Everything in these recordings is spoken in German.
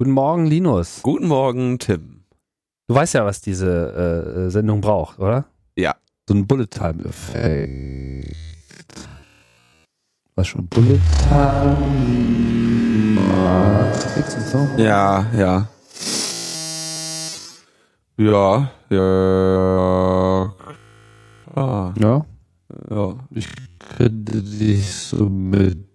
Guten Morgen, Linus. Guten Morgen, Tim. Du weißt ja, was diese äh, Sendung braucht, oder? Ja. So ein Bullet Time Effekt. Was schon Bullet Time Matrix? Ja, ja. Ja, ja. Ah, Ja. ja. Ich könnte dich so mit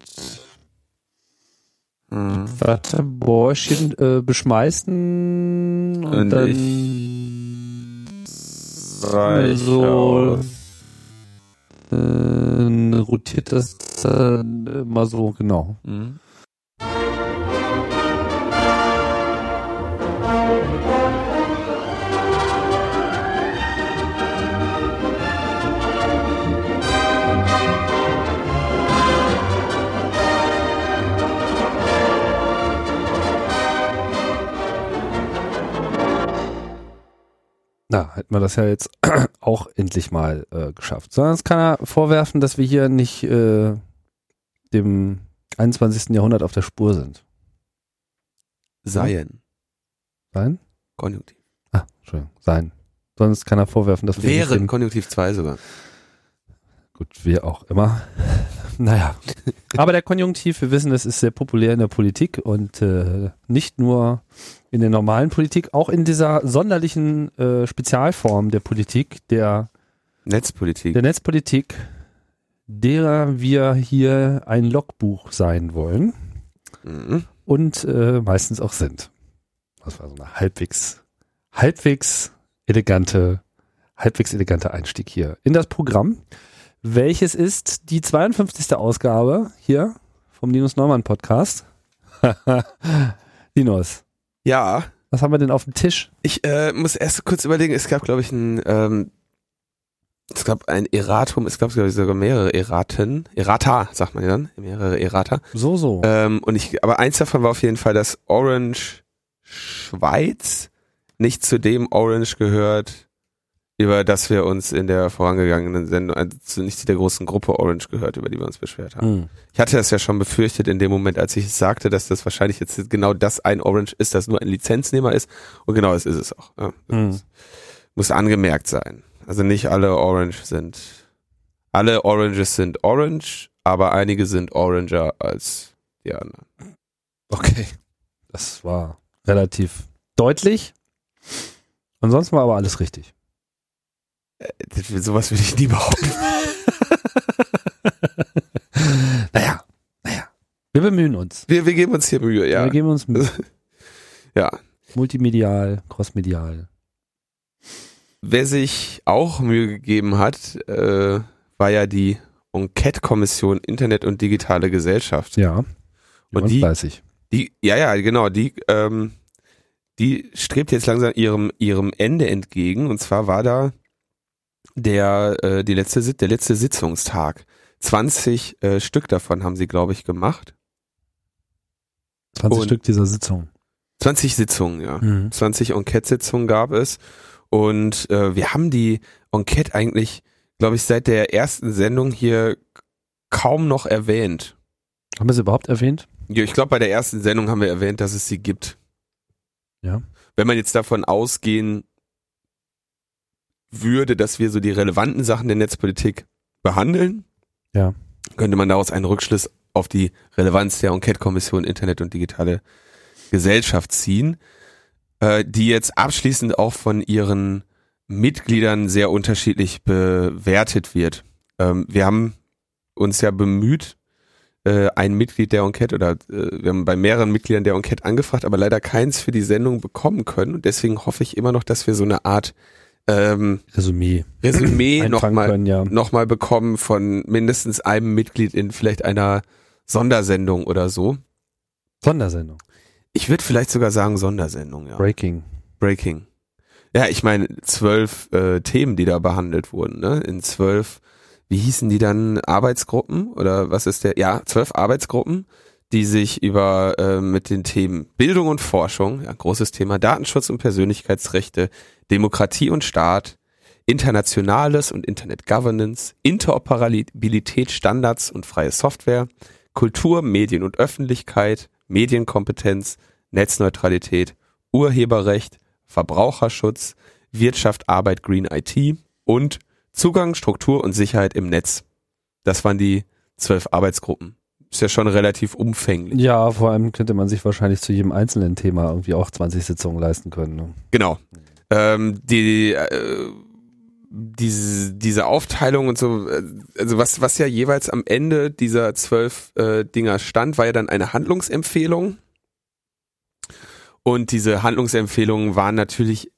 Hm. Wattebäuschen äh, beschmeißen und, Und dann Reich so äh, rotiert das dann immer so, genau. Hm. Na, hätten wir das ja jetzt auch endlich mal äh, geschafft. Es kann er vorwerfen, dass wir hier nicht äh, dem 21. Jahrhundert auf der Spur sind. Seien. Sein? Konjunktiv. Ah, Entschuldigung, sein. Sonst kann er vorwerfen, dass wir Wären Konjunktiv 2 sogar. gut, wir auch immer. naja. Aber der Konjunktiv, wir wissen, es ist sehr populär in der Politik und äh, nicht nur in der normalen Politik, auch in dieser sonderlichen äh, Spezialform der Politik, der Netzpolitik. der Netzpolitik, derer wir hier ein Logbuch sein wollen Mhm. und äh, meistens auch sind. Das war so eine halbwegs, halbwegs elegante, halbwegs eleganter Einstieg hier in das Programm, welches ist die 52. Ausgabe hier vom Linus Neumann Podcast. Linus, Ja, was haben wir denn auf dem Tisch? ich äh, muss erst kurz überlegen, es gab, glaube ich, ein, ähm, es gab ein Erratum, es gab, glaube ich, sogar mehrere Erraten. Errata, sagt man ja dann, mehrere Errata. So, so. Ähm, und ich, aber eins davon war auf jeden Fall, dass Orange Schweiz nicht zu dem Orange gehört, über das wir uns in der vorangegangenen Sendung, also nicht zu der großen Gruppe Orange gehört, über die wir uns beschwert haben. Hm. Ich hatte das ja schon befürchtet in dem Moment, als ich es sagte, dass das wahrscheinlich jetzt genau das ein Orange ist, das nur ein Lizenznehmer ist. Und genau das ist es auch. Ja, Hm. muss, muss angemerkt sein. Also nicht alle Orange sind, alle Oranges sind Orange, aber einige sind Oranger als die anderen. Okay. Das war relativ deutlich. Ansonsten war aber alles richtig. Das, sowas würde ich nie behaupten. Naja, naja. Wir bemühen uns. Wir, wir geben uns hier Mühe, ja. Wir geben uns Mühe. Ja. Multimedial, crossmedial. Wer sich auch Mühe gegeben hat, äh, war ja die Enquete-Kommission Internet und digitale Gesellschaft. Ja. Und Und die- fleißig. Die, ja, ja, genau, die, ähm, die strebt jetzt langsam ihrem, ihrem Ende entgegen. Und zwar war da der, äh, die letzte, der letzte Sitzungstag. 20 äh, Stück davon haben sie, glaube ich, gemacht. 20 Und- Stück dieser Sitzung. 20 Sitzungen, ja. Mhm. 20 Enquete-Sitzungen gab es. Und äh, wir haben die Enquete eigentlich, glaube ich, seit der ersten Sendung hier kaum noch erwähnt. Haben wir sie überhaupt erwähnt? Ja, ich glaube, bei der ersten Sendung haben wir erwähnt, dass es sie gibt. Ja. Wenn man jetzt davon ausgehen würde, dass wir so die relevanten Sachen der Netzpolitik behandeln, Ja. könnte man daraus einen Rückschluss auf die Relevanz der Enquete-Kommission Internet und digitale Gesellschaft ziehen, äh, die jetzt abschließend auch von ihren Mitgliedern sehr unterschiedlich bewertet wird. Ähm, wir haben uns ja bemüht, äh, ein Mitglied der Enquete oder äh, wir haben bei mehreren Mitgliedern der Enquete angefragt, aber leider keins für die Sendung bekommen können. Und deswegen hoffe ich immer noch, dass wir so eine Art ähm, Resümee. Resümee nochmal ja. noch mal bekommen von mindestens einem Mitglied in vielleicht einer Sondersendung oder so. Sondersendung. Ich würde vielleicht sogar sagen Sondersendung, ja. Breaking. Breaking. Ja, ich meine, zwölf äh, Themen, die da behandelt wurden, ne? In zwölf, wie hießen die dann, Arbeitsgruppen? Oder was ist der? Ja, zwölf Arbeitsgruppen, die sich über äh, mit den Themen Bildung und Forschung, ja, großes Thema, Datenschutz und Persönlichkeitsrechte, Demokratie und Staat, Internationales und Internet Governance, Interoperabilität, Standards und freie Software, Kultur, Medien und Öffentlichkeit, Medienkompetenz, Netzneutralität, Urheberrecht, Verbraucherschutz, Wirtschaft, Arbeit, Green IT und Zugang, Struktur und Sicherheit im Netz. Das waren die zwölf Arbeitsgruppen. Ist ja schon relativ umfänglich. Ja, vor allem könnte man sich wahrscheinlich zu jedem einzelnen Thema irgendwie auch 20 Sitzungen leisten können. Ne? Genau. Ähm, die äh, diese, diese Aufteilung und so, äh, also was, was ja jeweils am Ende dieser zwölf äh, Dinger stand, war ja dann eine Handlungsempfehlung. Und diese Handlungsempfehlungen waren natürlich,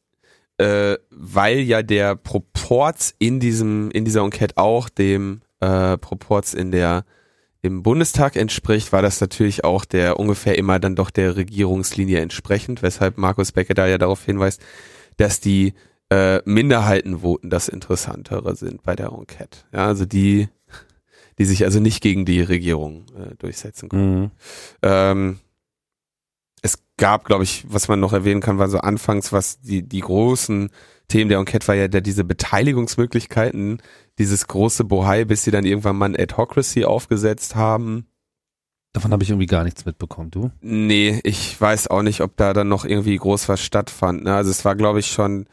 äh, weil ja der Proporz in diesem, in dieser Enquete auch dem äh, Proporz in der im Bundestag entspricht, war das natürlich auch der ungefähr immer dann doch der Regierungslinie entsprechend, weshalb Markus Becker da ja darauf hinweist, dass die äh, Minderheitenvoten das Interessantere sind bei der Enquete. Ja, also die, die sich also nicht gegen die Regierung äh, durchsetzen können. Mhm. Ähm, es gab, glaube ich, was man noch erwähnen kann, war so anfangs, was die, die großen Themen der Enquete war ja der, diese Beteiligungsmöglichkeiten, dieses große Bohai, bis sie dann irgendwann mal ein Adhocracy aufgesetzt haben. Davon habe ich irgendwie gar nichts mitbekommen, du? Nee, ich weiß auch nicht, ob da dann noch irgendwie groß was stattfand. Ne? Also es war, glaube ich, schon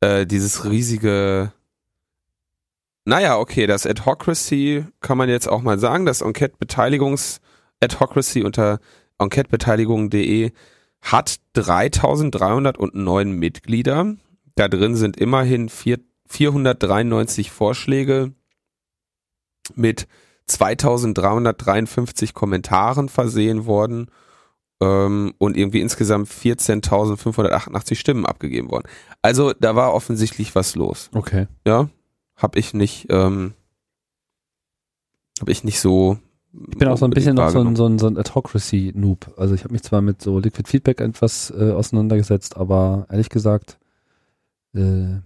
äh, dieses riesige naja, okay, das Adhocracy kann man jetzt auch mal sagen, das Enquete-Beteiligungs-Adhocracy unter enquetebeteiligung.de hat 3309 Mitglieder. Da drin sind immerhin 4, 493 Vorschläge mit 2353 Kommentaren versehen worden ähm, und irgendwie insgesamt 14.588 Stimmen abgegeben worden. Also da war offensichtlich was los. Okay. Ja, habe ich nicht, ähm, habe ich nicht so. Ich bin auch so ein bisschen noch so ein, so ein, so ein Adhocracy-Noob. Also ich habe mich zwar mit so Liquid Feedback etwas äh, auseinandergesetzt, aber ehrlich gesagt, äh,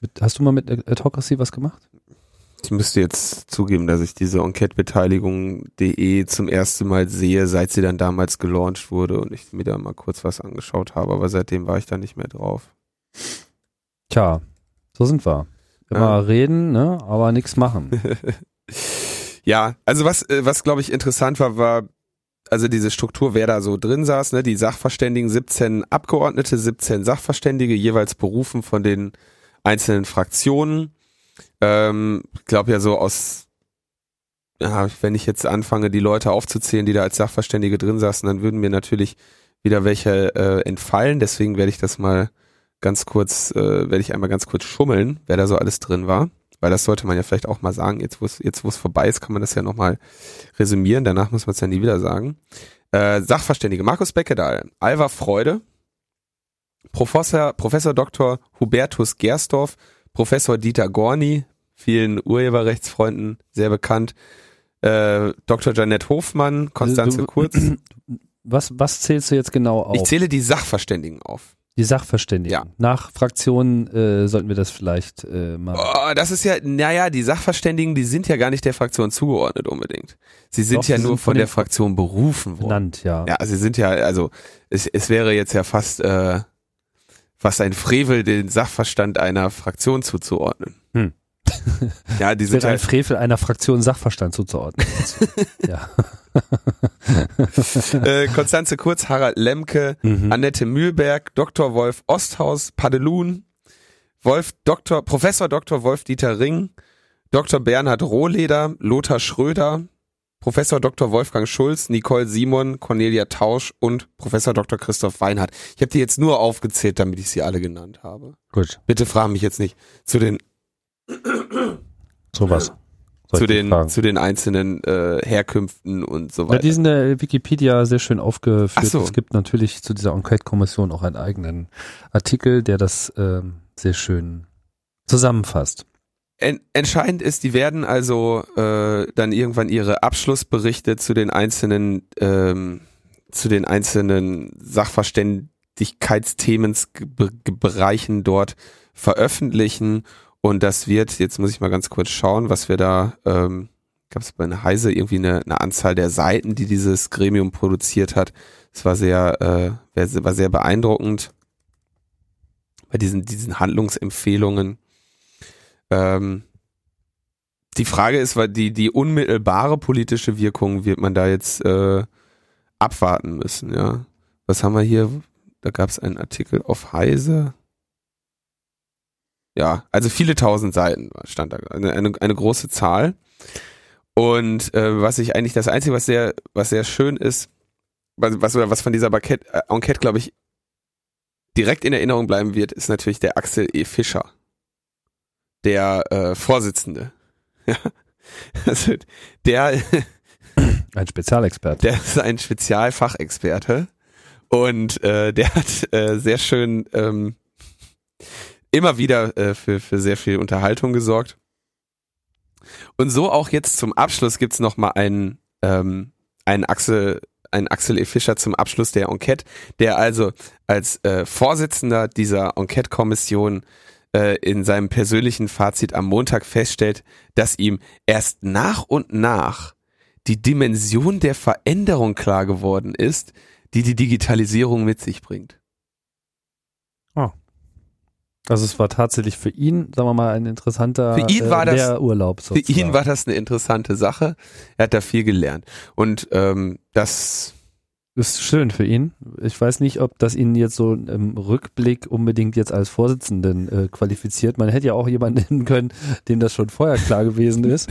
mit, hast du mal mit Adhocracy was gemacht? Ich müsste jetzt zugeben, dass ich diese Enquetebeteiligung.de zum ersten Mal sehe, seit sie dann damals gelauncht wurde und ich mir da mal kurz was angeschaut habe, aber seitdem war ich da nicht mehr drauf. Tja, so sind wir. Immer ja. reden, ne, aber nichts machen. ja, also was, äh, was glaube ich interessant war, war, also diese Struktur, wer da so drin saß, ne, die Sachverständigen, 17 Abgeordnete, 17 Sachverständige, jeweils berufen von den einzelnen Fraktionen ähm, ich glaube ja so aus, ja, wenn ich jetzt anfange, die Leute aufzuzählen, die da als Sachverständige drin saßen, dann würden mir natürlich wieder welche äh, entfallen. Deswegen werde ich das mal ganz kurz, äh, werde ich einmal ganz kurz schummeln, wer da so alles drin war. Weil das sollte man ja vielleicht auch mal sagen. Jetzt, wo es jetzt, wo es vorbei ist, kann man das ja nochmal resümieren. Danach muss man es ja nie wieder sagen. Äh, Sachverständige Markus Beckedahl, Alva Freude, Professor, Professor Dr. Hubertus Gersdorf, Professor Dieter Gorni, vielen Urheberrechtsfreunden sehr bekannt, äh, Dr. Janette Hofmann, Konstanze Kurz. Was, was zählst du jetzt genau auf? Ich zähle die Sachverständigen auf. Die Sachverständigen. Ja. Nach Fraktionen äh, sollten wir das vielleicht äh, mal. Oh, das ist ja, naja, die Sachverständigen, die sind ja gar nicht der Fraktion zugeordnet unbedingt. Sie sind Doch, ja nur sind von, der Fraktion berufen worden. Benannt, ja. Ja, sie sind ja, also es, es wäre jetzt ja fast äh, fast ein Frevel, den Sachverstand einer Fraktion zuzuordnen. Hm. Ja, die sind halt ein Frevel einer Fraktion Sachverstand zuzuordnen. ja. äh, Konstanze Kurz, Harald Lemke, mhm. Annette Mühlberg, Dr. Wolf Osthaus, Padelun, Wolf Dr. Professor Dr. Wolf Dieter Ring, Dr. Bernhard Rohleder, Lothar Schröder, Professor Dr. Wolfgang Schulz, Nicole Simon, Cornelia Tausch und Professor Dr. Christoph Weinhardt. Ich habe die jetzt nur aufgezählt, damit ich sie alle genannt habe. Gut. Bitte fragen mich jetzt nicht zu den sowas. Zu den, zu den einzelnen äh, Herkünften und so weiter. Ja, die sind in der Wikipedia sehr schön aufgeführt. So. Es gibt natürlich zu dieser Enquete-Kommission auch einen eigenen Artikel, der das äh, sehr schön zusammenfasst. En entscheidend ist, die werden also äh, dann irgendwann ihre Abschlussberichte zu den einzelnen ähm, zu den einzelnen Sachverständigkeitsthemensbereichen dort veröffentlichen und das wird, jetzt muss ich mal ganz kurz schauen, was wir da, ähm, gab es bei einer Heise irgendwie eine, eine Anzahl der Seiten, die dieses Gremium produziert hat. Es war sehr, äh, war sehr beeindruckend bei diesen, diesen Handlungsempfehlungen. Ähm, die Frage ist, weil die, die unmittelbare politische Wirkung wird man da jetzt äh, abwarten müssen, ja. was haben wir hier? Da gab es einen Artikel auf Heise. Ja, also viele tausend Seiten stand da, eine, eine, eine große Zahl. Und äh, was ich eigentlich, das Einzige, was sehr, was sehr schön ist, was, was, was von dieser Enquete, äh, Enquete glaube ich, direkt in Erinnerung bleiben wird, ist natürlich der Axel E. Fischer, der äh, Vorsitzende. Ja, also der ein Spezialexperte. Der ist ein Spezialfachexperte und äh, der hat äh, sehr schön ähm, immer wieder äh, für, für sehr viel Unterhaltung gesorgt. Und so auch jetzt zum Abschluss gibt's noch mal einen, ähm, einen Axel ein Axel E. Fischer zum Abschluss der Enquete, der also als äh, Vorsitzender dieser Enquete-Kommission äh, in seinem persönlichen Fazit am Montag feststellt, dass ihm erst nach und nach die Dimension der Veränderung klar geworden ist, die die Digitalisierung mit sich bringt. Oh. Also es war tatsächlich für ihn, sagen wir mal, ein interessanter für ihn war äh, das, Urlaub. Sozusagen. Für ihn war das eine interessante Sache. Er hat da viel gelernt. Und ähm, das ist schön für ihn. Ich weiß nicht, ob das ihn jetzt so im Rückblick unbedingt jetzt als Vorsitzenden äh, qualifiziert. Man hätte ja auch jemanden nennen können, dem das schon vorher klar gewesen ist.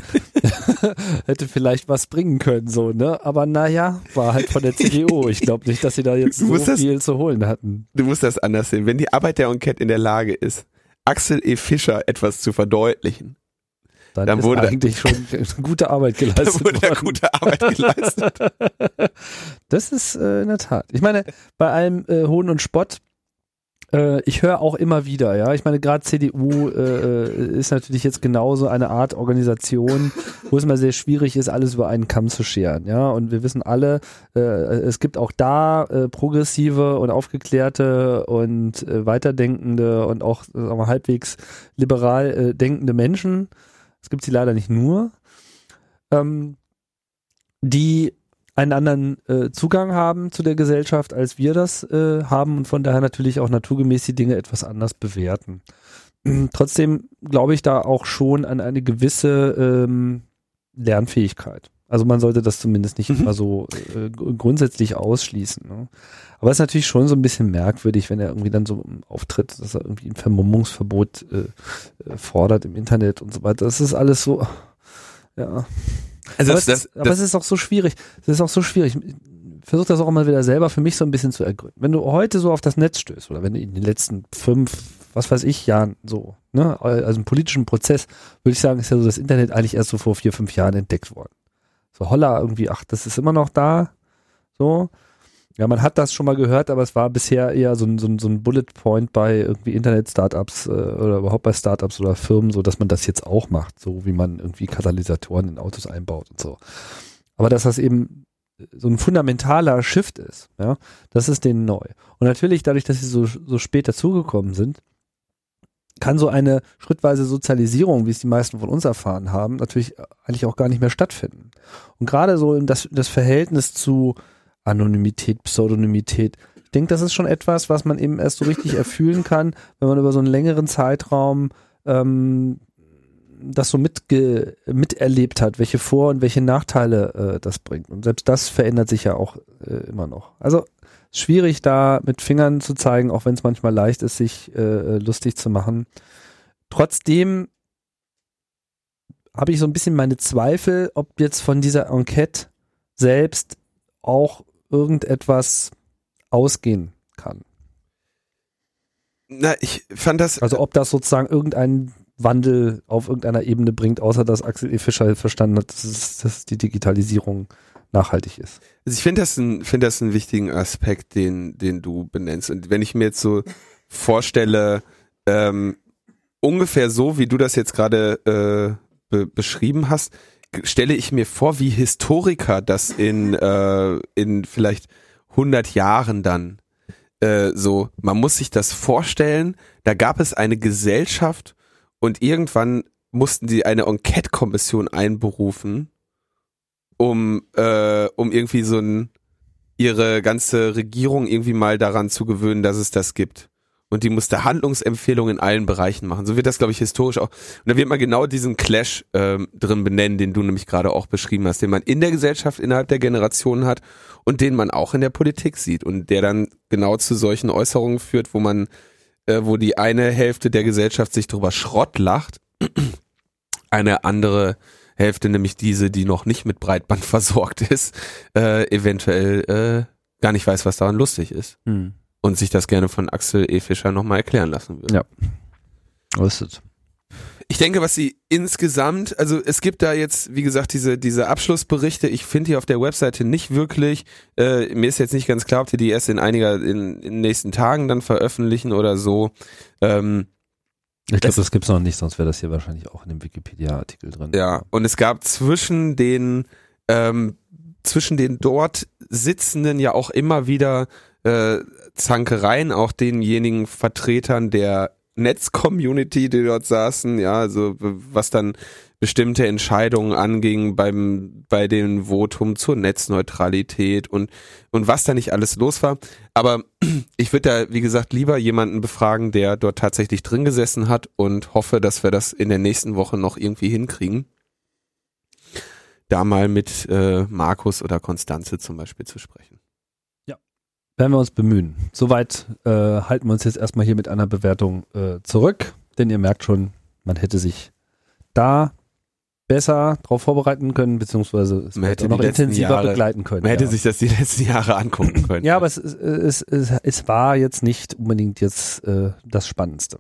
hätte vielleicht was bringen können, so, ne? Aber naja, war halt von der CDU. Ich glaube nicht, dass sie da jetzt so das, viel zu holen hatten. Du musst das anders sehen. Wenn die Arbeit der Enquete in der Lage ist, Axel E. Fischer etwas zu verdeutlichen, dann, dann wurde eigentlich schon gute Arbeit geleistet. Dann wurde worden. gute Arbeit geleistet. das ist äh, in der Tat. Ich meine, bei allem äh, Hohn und Spott, äh, ich höre auch immer wieder, ja. Ich meine, gerade CDU äh, ist natürlich jetzt genauso eine Art Organisation, wo es mal sehr schwierig ist, alles über einen Kamm zu scheren, ja. Und wir wissen alle, äh, es gibt auch da äh, progressive und aufgeklärte und äh, weiterdenkende und auch wir, halbwegs liberal äh, denkende Menschen es gibt sie leider nicht nur, ähm, die einen anderen äh, Zugang haben zu der Gesellschaft, als wir das äh, haben und von daher natürlich auch naturgemäß die Dinge etwas anders bewerten. Trotzdem glaube ich da auch schon an eine gewisse ähm, Lernfähigkeit. Also man sollte das zumindest nicht mhm. immer so äh, grundsätzlich ausschließen. Ne? Aber es ist natürlich schon so ein bisschen merkwürdig, wenn er irgendwie dann so auftritt, dass er irgendwie ein Vermummungsverbot äh, äh, fordert im Internet und so weiter. Das ist alles so, ja. Also aber, das, es, ist, das, aber es ist auch so schwierig. Es ist auch so schwierig. Versuch das auch mal wieder selber für mich so ein bisschen zu ergründen. Wenn du heute so auf das Netz stößt oder wenn du in den letzten fünf, was weiß ich, Jahren so, ne, also im politischen Prozess, würde ich sagen, ist ja so das Internet eigentlich erst so vor vier, fünf Jahren entdeckt worden. So holla irgendwie, ach, das ist immer noch da. So. Ja, man hat das schon mal gehört, aber es war bisher eher so ein, so ein, so ein Bullet Point bei irgendwie Internet-Startups äh, oder überhaupt bei Startups oder Firmen, so dass man das jetzt auch macht, so wie man irgendwie Katalysatoren in Autos einbaut und so. Aber dass das eben so ein fundamentaler Shift ist, ja, das ist denen neu. Und natürlich, dadurch, dass sie so, so spät dazugekommen sind, kann so eine schrittweise Sozialisierung, wie es die meisten von uns erfahren haben, natürlich eigentlich auch gar nicht mehr stattfinden. Und gerade so das, das Verhältnis zu Anonymität, Pseudonymität, ich denke, das ist schon etwas, was man eben erst so richtig erfühlen kann, wenn man über so einen längeren Zeitraum ähm, das so mitge miterlebt hat, welche Vor- und welche Nachteile äh, das bringt. Und selbst das verändert sich ja auch äh, immer noch. Also schwierig da mit Fingern zu zeigen, auch wenn es manchmal leicht ist, sich äh, lustig zu machen. Trotzdem habe ich so ein bisschen meine Zweifel, ob jetzt von dieser Enquete selbst auch irgendetwas ausgehen kann. Na, ich fand das. Also ob das sozusagen irgendeinen Wandel auf irgendeiner Ebene bringt, außer dass Axel E. Fischer verstanden hat, dass, es, dass die Digitalisierung nachhaltig ist. Also ich finde das, ein, finde das einen wichtigen Aspekt, den, den du benennst. Und wenn ich mir jetzt so vorstelle, ähm, ungefähr so, wie du das jetzt gerade äh, be beschrieben hast, stelle ich mir vor, wie Historiker das in, äh, in vielleicht 100 Jahren dann äh, so, man muss sich das vorstellen, da gab es eine Gesellschaft und irgendwann mussten sie eine Enquete-Kommission einberufen, um, äh, um irgendwie so ein, ihre ganze Regierung irgendwie mal daran zu gewöhnen, dass es das gibt. Und die musste Handlungsempfehlungen in allen Bereichen machen. So wird das, glaube ich, historisch auch. Und da wird man genau diesen Clash ähm, drin benennen, den du nämlich gerade auch beschrieben hast, den man in der Gesellschaft innerhalb der Generationen hat und den man auch in der Politik sieht und der dann genau zu solchen Äußerungen führt, wo man, äh, wo die eine Hälfte der Gesellschaft sich drüber Schrott lacht, eine andere Hälfte, nämlich diese, die noch nicht mit Breitband versorgt ist, äh, eventuell äh, gar nicht weiß, was daran lustig ist. Hm. Und sich das gerne von Axel E. Fischer nochmal erklären lassen würde. Ja. Was ist es? Ich denke, was sie insgesamt, also es gibt da jetzt, wie gesagt, diese, diese Abschlussberichte. Ich finde die auf der Webseite nicht wirklich. Äh, mir ist jetzt nicht ganz klar, ob die die erst in einiger, in, in den nächsten Tagen dann veröffentlichen oder so. Ähm, Ich glaube, das gibt's noch nicht, sonst wäre das hier wahrscheinlich auch in dem Wikipedia-Artikel drin. ja, und es gab zwischen den, ähm, zwischen den dort Sitzenden ja auch immer wieder äh, Zankereien, auch denjenigen Vertretern der Netz-Community, die dort saßen, ja, also was dann bestimmte Entscheidungen anging beim bei dem Votum zur Netzneutralität und und was da nicht alles los war. Aber ich würde da wie gesagt lieber jemanden befragen, der dort tatsächlich drin gesessen hat und hoffe, dass wir das in der nächsten Woche noch irgendwie hinkriegen. Da mal mit äh, Markus oder Konstanze zum Beispiel zu sprechen. Werden wir uns bemühen. Soweit äh, halten wir uns jetzt erstmal hier mit einer Bewertung äh, zurück, denn ihr merkt schon, man hätte sich da besser darauf vorbereiten können, beziehungsweise es Man hätte noch intensiver Jahre- begleiten können. Man hätte ja. sich das die letzten Jahre angucken können. ja, aber es, es, es, es, war jetzt nicht unbedingt jetzt äh, das Spannendste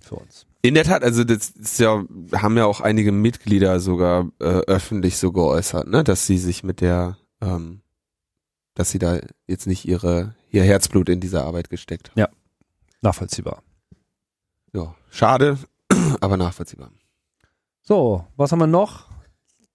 für uns. In der Tat, also das ist ja, haben ja auch einige Mitglieder sogar äh, öffentlich so geäußert, ne, dass sie sich mit der, ähm, dass sie da jetzt nicht ihre ihr Herzblut in diese Arbeit gesteckt haben. Nachvollziehbar. Ja, schade, aber nachvollziehbar. So, was haben wir noch?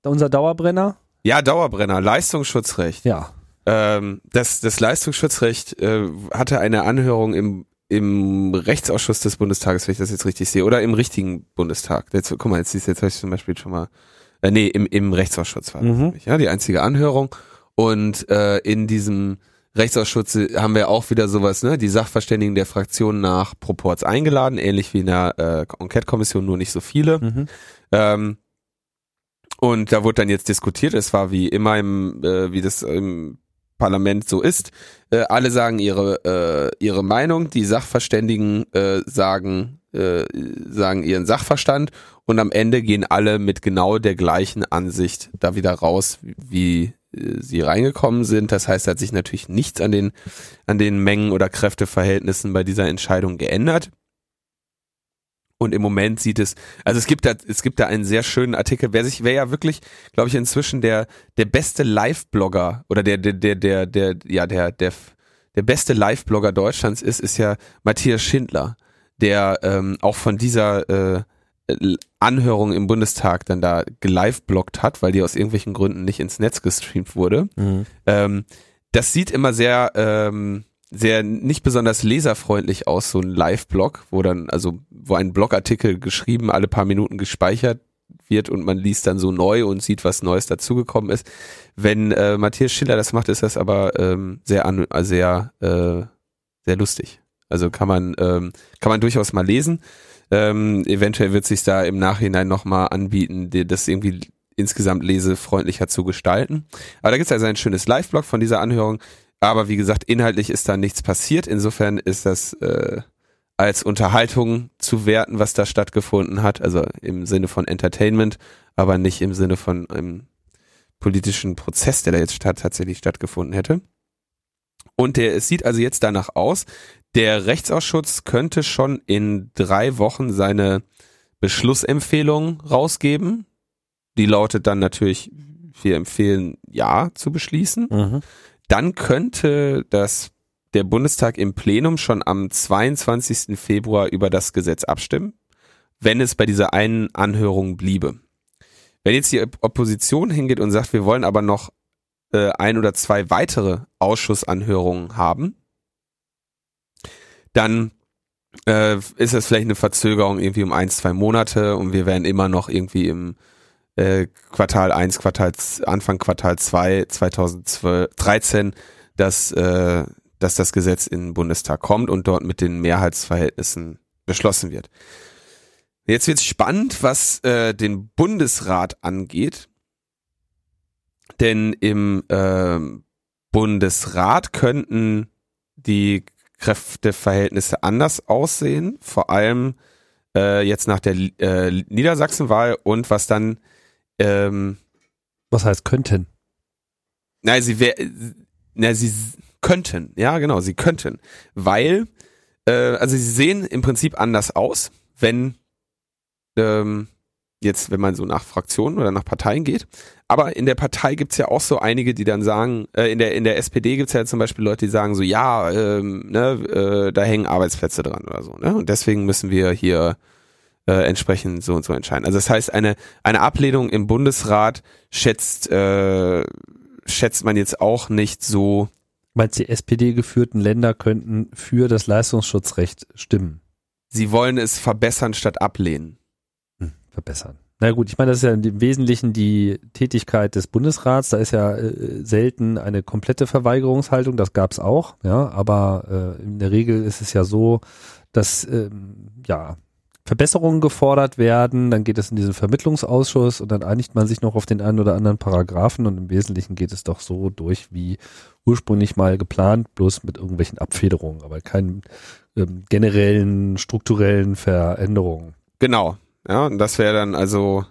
Unser Dauerbrenner? Ja, Dauerbrenner, Leistungsschutzrecht. Ja. Ähm, das, das Leistungsschutzrecht äh, hatte eine Anhörung im, im Rechtsausschuss des Bundestages, wenn ich das jetzt richtig sehe, oder im richtigen Bundestag. Jetzt, guck mal, jetzt siehst du jetzt habe ich zum Beispiel schon mal, äh, nee, im, im Rechtsausschuss war das Mhm. nämlich, ja, die einzige Anhörung. Und äh, in diesem Rechtsausschuss haben wir auch wieder sowas, ne, die Sachverständigen der Fraktionen nach Proporz eingeladen, ähnlich wie in der äh, Enquete-Kommission, nur nicht so viele. Mhm. Ähm, und da wurde dann jetzt diskutiert. Es war wie immer im, äh, wie das im Parlament so ist. Äh, alle sagen ihre äh, ihre Meinung. Die Sachverständigen äh, sagen äh, sagen ihren Sachverstand und am Ende gehen alle mit genau der gleichen Ansicht da wieder raus, wie sie reingekommen sind. Das heißt, hat sich natürlich nichts an den an den Mengen oder Kräfteverhältnissen bei dieser Entscheidung geändert. Und im Moment sieht es, also es gibt da, es gibt da einen sehr schönen Artikel. Wer sich, wer ja wirklich, glaube ich, inzwischen der, der beste Live-Blogger oder der, der, der, der, der, ja, der, der, der beste Live-Blogger Deutschlands ist, ist ja Matthias Schindler, der ähm, auch von dieser äh, Anhörung im Bundestag dann da gelive-bloggt hat, weil die aus irgendwelchen Gründen nicht ins Netz gestreamt wurde. Mhm. Ähm, das sieht immer sehr, ähm, sehr nicht besonders leserfreundlich aus, so ein Live-Blog, wo dann, also, wo ein Blogartikel geschrieben, alle paar Minuten gespeichert wird und man liest dann so neu und sieht, was Neues dazugekommen ist. Wenn äh, Matthias Schiller das macht, ist das aber ähm, sehr, an, sehr, äh, sehr lustig. Also kann man, ähm, kann man durchaus mal lesen. Ähm, eventuell wird sich da im Nachhinein nochmal anbieten, das irgendwie insgesamt lesefreundlicher zu gestalten. Aber da gibt es also ein schönes Live-Blog von dieser Anhörung. Aber wie gesagt, inhaltlich ist da nichts passiert. Insofern ist das äh, als Unterhaltung zu werten, was da stattgefunden hat. Also im Sinne von Entertainment, aber nicht im Sinne von einem politischen Prozess, der da jetzt statt, tatsächlich stattgefunden hätte. Und der, es sieht also jetzt danach aus, der Rechtsausschuss könnte schon in drei Wochen seine Beschlussempfehlung rausgeben. Die lautet dann natürlich, wir empfehlen ja zu beschließen. Mhm. Dann könnte das der Bundestag im Plenum schon am 22. Februar über das Gesetz abstimmen, wenn es bei dieser einen Anhörung bliebe. Wenn jetzt die Opposition hingeht und sagt, wir wollen aber noch äh, ein oder zwei weitere Ausschussanhörungen haben, dann äh, ist das vielleicht eine Verzögerung irgendwie um ein, zwei Monate und wir werden immer noch irgendwie im äh, Quartal 1, Quartal, Anfang Quartal 2, 2013 das, äh, dass das Gesetz in den Bundestag kommt und dort mit den Mehrheitsverhältnissen beschlossen wird. Jetzt wird es spannend, was äh, den Bundesrat angeht, denn im äh, Bundesrat könnten die Kräfteverhältnisse anders aussehen, vor allem äh, jetzt nach der äh, Niedersachsenwahl und was dann ähm, was heißt könnten? Na, sie wär, na, sie könnten, ja genau, sie könnten, weil äh, also sie sehen im Prinzip anders aus, wenn ähm, jetzt, wenn man so nach Fraktionen oder nach Parteien geht. Aber in der Partei gibt's ja auch so einige, die dann sagen, äh, in der in der SPD gibt's ja zum Beispiel Leute, die sagen so, ja, ähm, ne, äh, da hängen Arbeitsplätze dran oder so, ne? Und deswegen müssen wir hier äh, entsprechend so und so entscheiden. Also das heißt, eine eine Ablehnung im Bundesrat schätzt äh, schätzt man jetzt auch nicht so. Meinst die SPD geführten Länder könnten für das Leistungsschutzrecht stimmen? Sie wollen es verbessern statt ablehnen verbessern. Na gut, ich meine, das ist ja im Wesentlichen die Tätigkeit des Bundesrats. Da ist ja äh, selten eine komplette Verweigerungshaltung, das gab es auch, ja, aber äh, in der Regel ist es ja so, dass ähm, ja Verbesserungen gefordert werden, dann geht es in diesen Vermittlungsausschuss und dann einigt man sich noch auf den einen oder anderen Paragraphen und im Wesentlichen geht es doch so durch wie ursprünglich mal geplant, bloß mit irgendwelchen Abfederungen, aber keinen ähm, generellen strukturellen Veränderungen. Genau, ja, und das wäre dann also,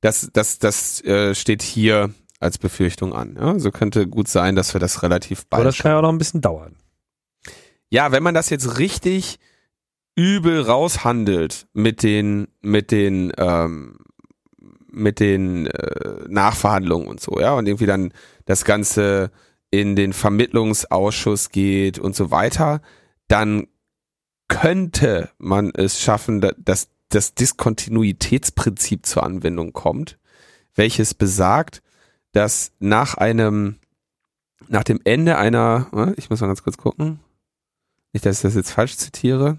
das, das, das äh, steht hier als Befürchtung an. Ja, so könnte gut sein, dass wir das relativ bald. Aber das kann ja auch noch ein bisschen dauern. Ja, wenn man das jetzt richtig übel raushandelt mit den, mit den, ähm, mit den äh, Nachverhandlungen und so, ja, und irgendwie dann das Ganze in den Vermittlungsausschuss geht und so weiter, dann könnte man es schaffen, dass das Diskontinuitätsprinzip zur Anwendung kommt, welches besagt, dass nach einem, nach dem Ende einer, ich muss mal ganz kurz gucken, nicht, dass ich das jetzt falsch zitiere.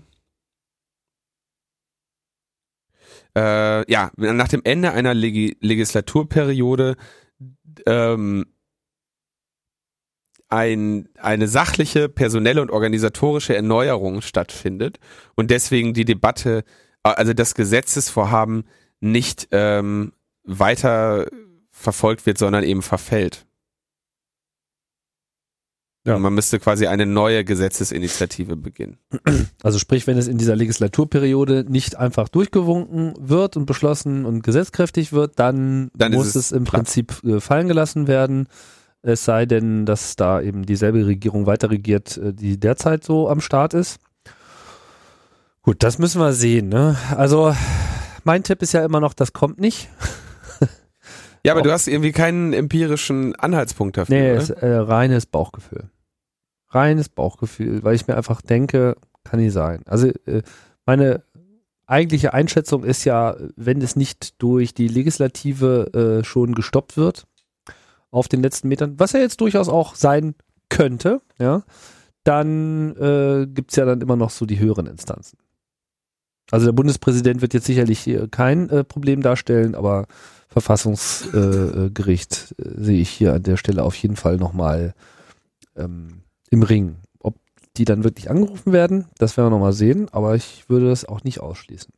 Äh, ja, nach dem Ende einer Leg Legislaturperiode ähm, ein, eine sachliche, personelle und organisatorische Erneuerung stattfindet und deswegen die Debatte also das Gesetzesvorhaben nicht ähm, weiter verfolgt wird, sondern eben verfällt. Ja. Und man müsste quasi eine neue Gesetzesinitiative beginnen. Also sprich, wenn es in dieser Legislaturperiode nicht einfach durchgewunken wird und beschlossen und gesetzkräftig wird, dann, dann muss es, es, im platt. Prinzip äh, fallen gelassen werden. Es sei denn, dass da eben dieselbe Regierung weiter regiert, äh, die derzeit so am Start ist. Gut, das müssen wir sehen. Ne? Also mein Tipp ist ja immer noch, das kommt nicht. ja, aber Auch, du hast irgendwie keinen empirischen Anhaltspunkt dafür. Nee, es ist äh, reines Bauchgefühl. Reines Bauchgefühl, weil ich mir einfach denke, kann nicht sein. Also äh, meine eigentliche Einschätzung ist ja, wenn es nicht durch die Legislative äh, schon gestoppt wird auf den letzten Metern, was ja jetzt durchaus auch sein könnte, ja, dann äh, gibt ja dann immer noch so die höheren Instanzen. Also der Bundespräsident wird jetzt sicherlich kein äh, Problem darstellen, aber Verfassungsgericht äh, äh, sehe ich hier an der Stelle auf jeden Fall nochmal ähm, im Ring. Ob die dann wirklich angerufen werden, das werden wir nochmal sehen, aber ich würde das auch nicht ausschließen.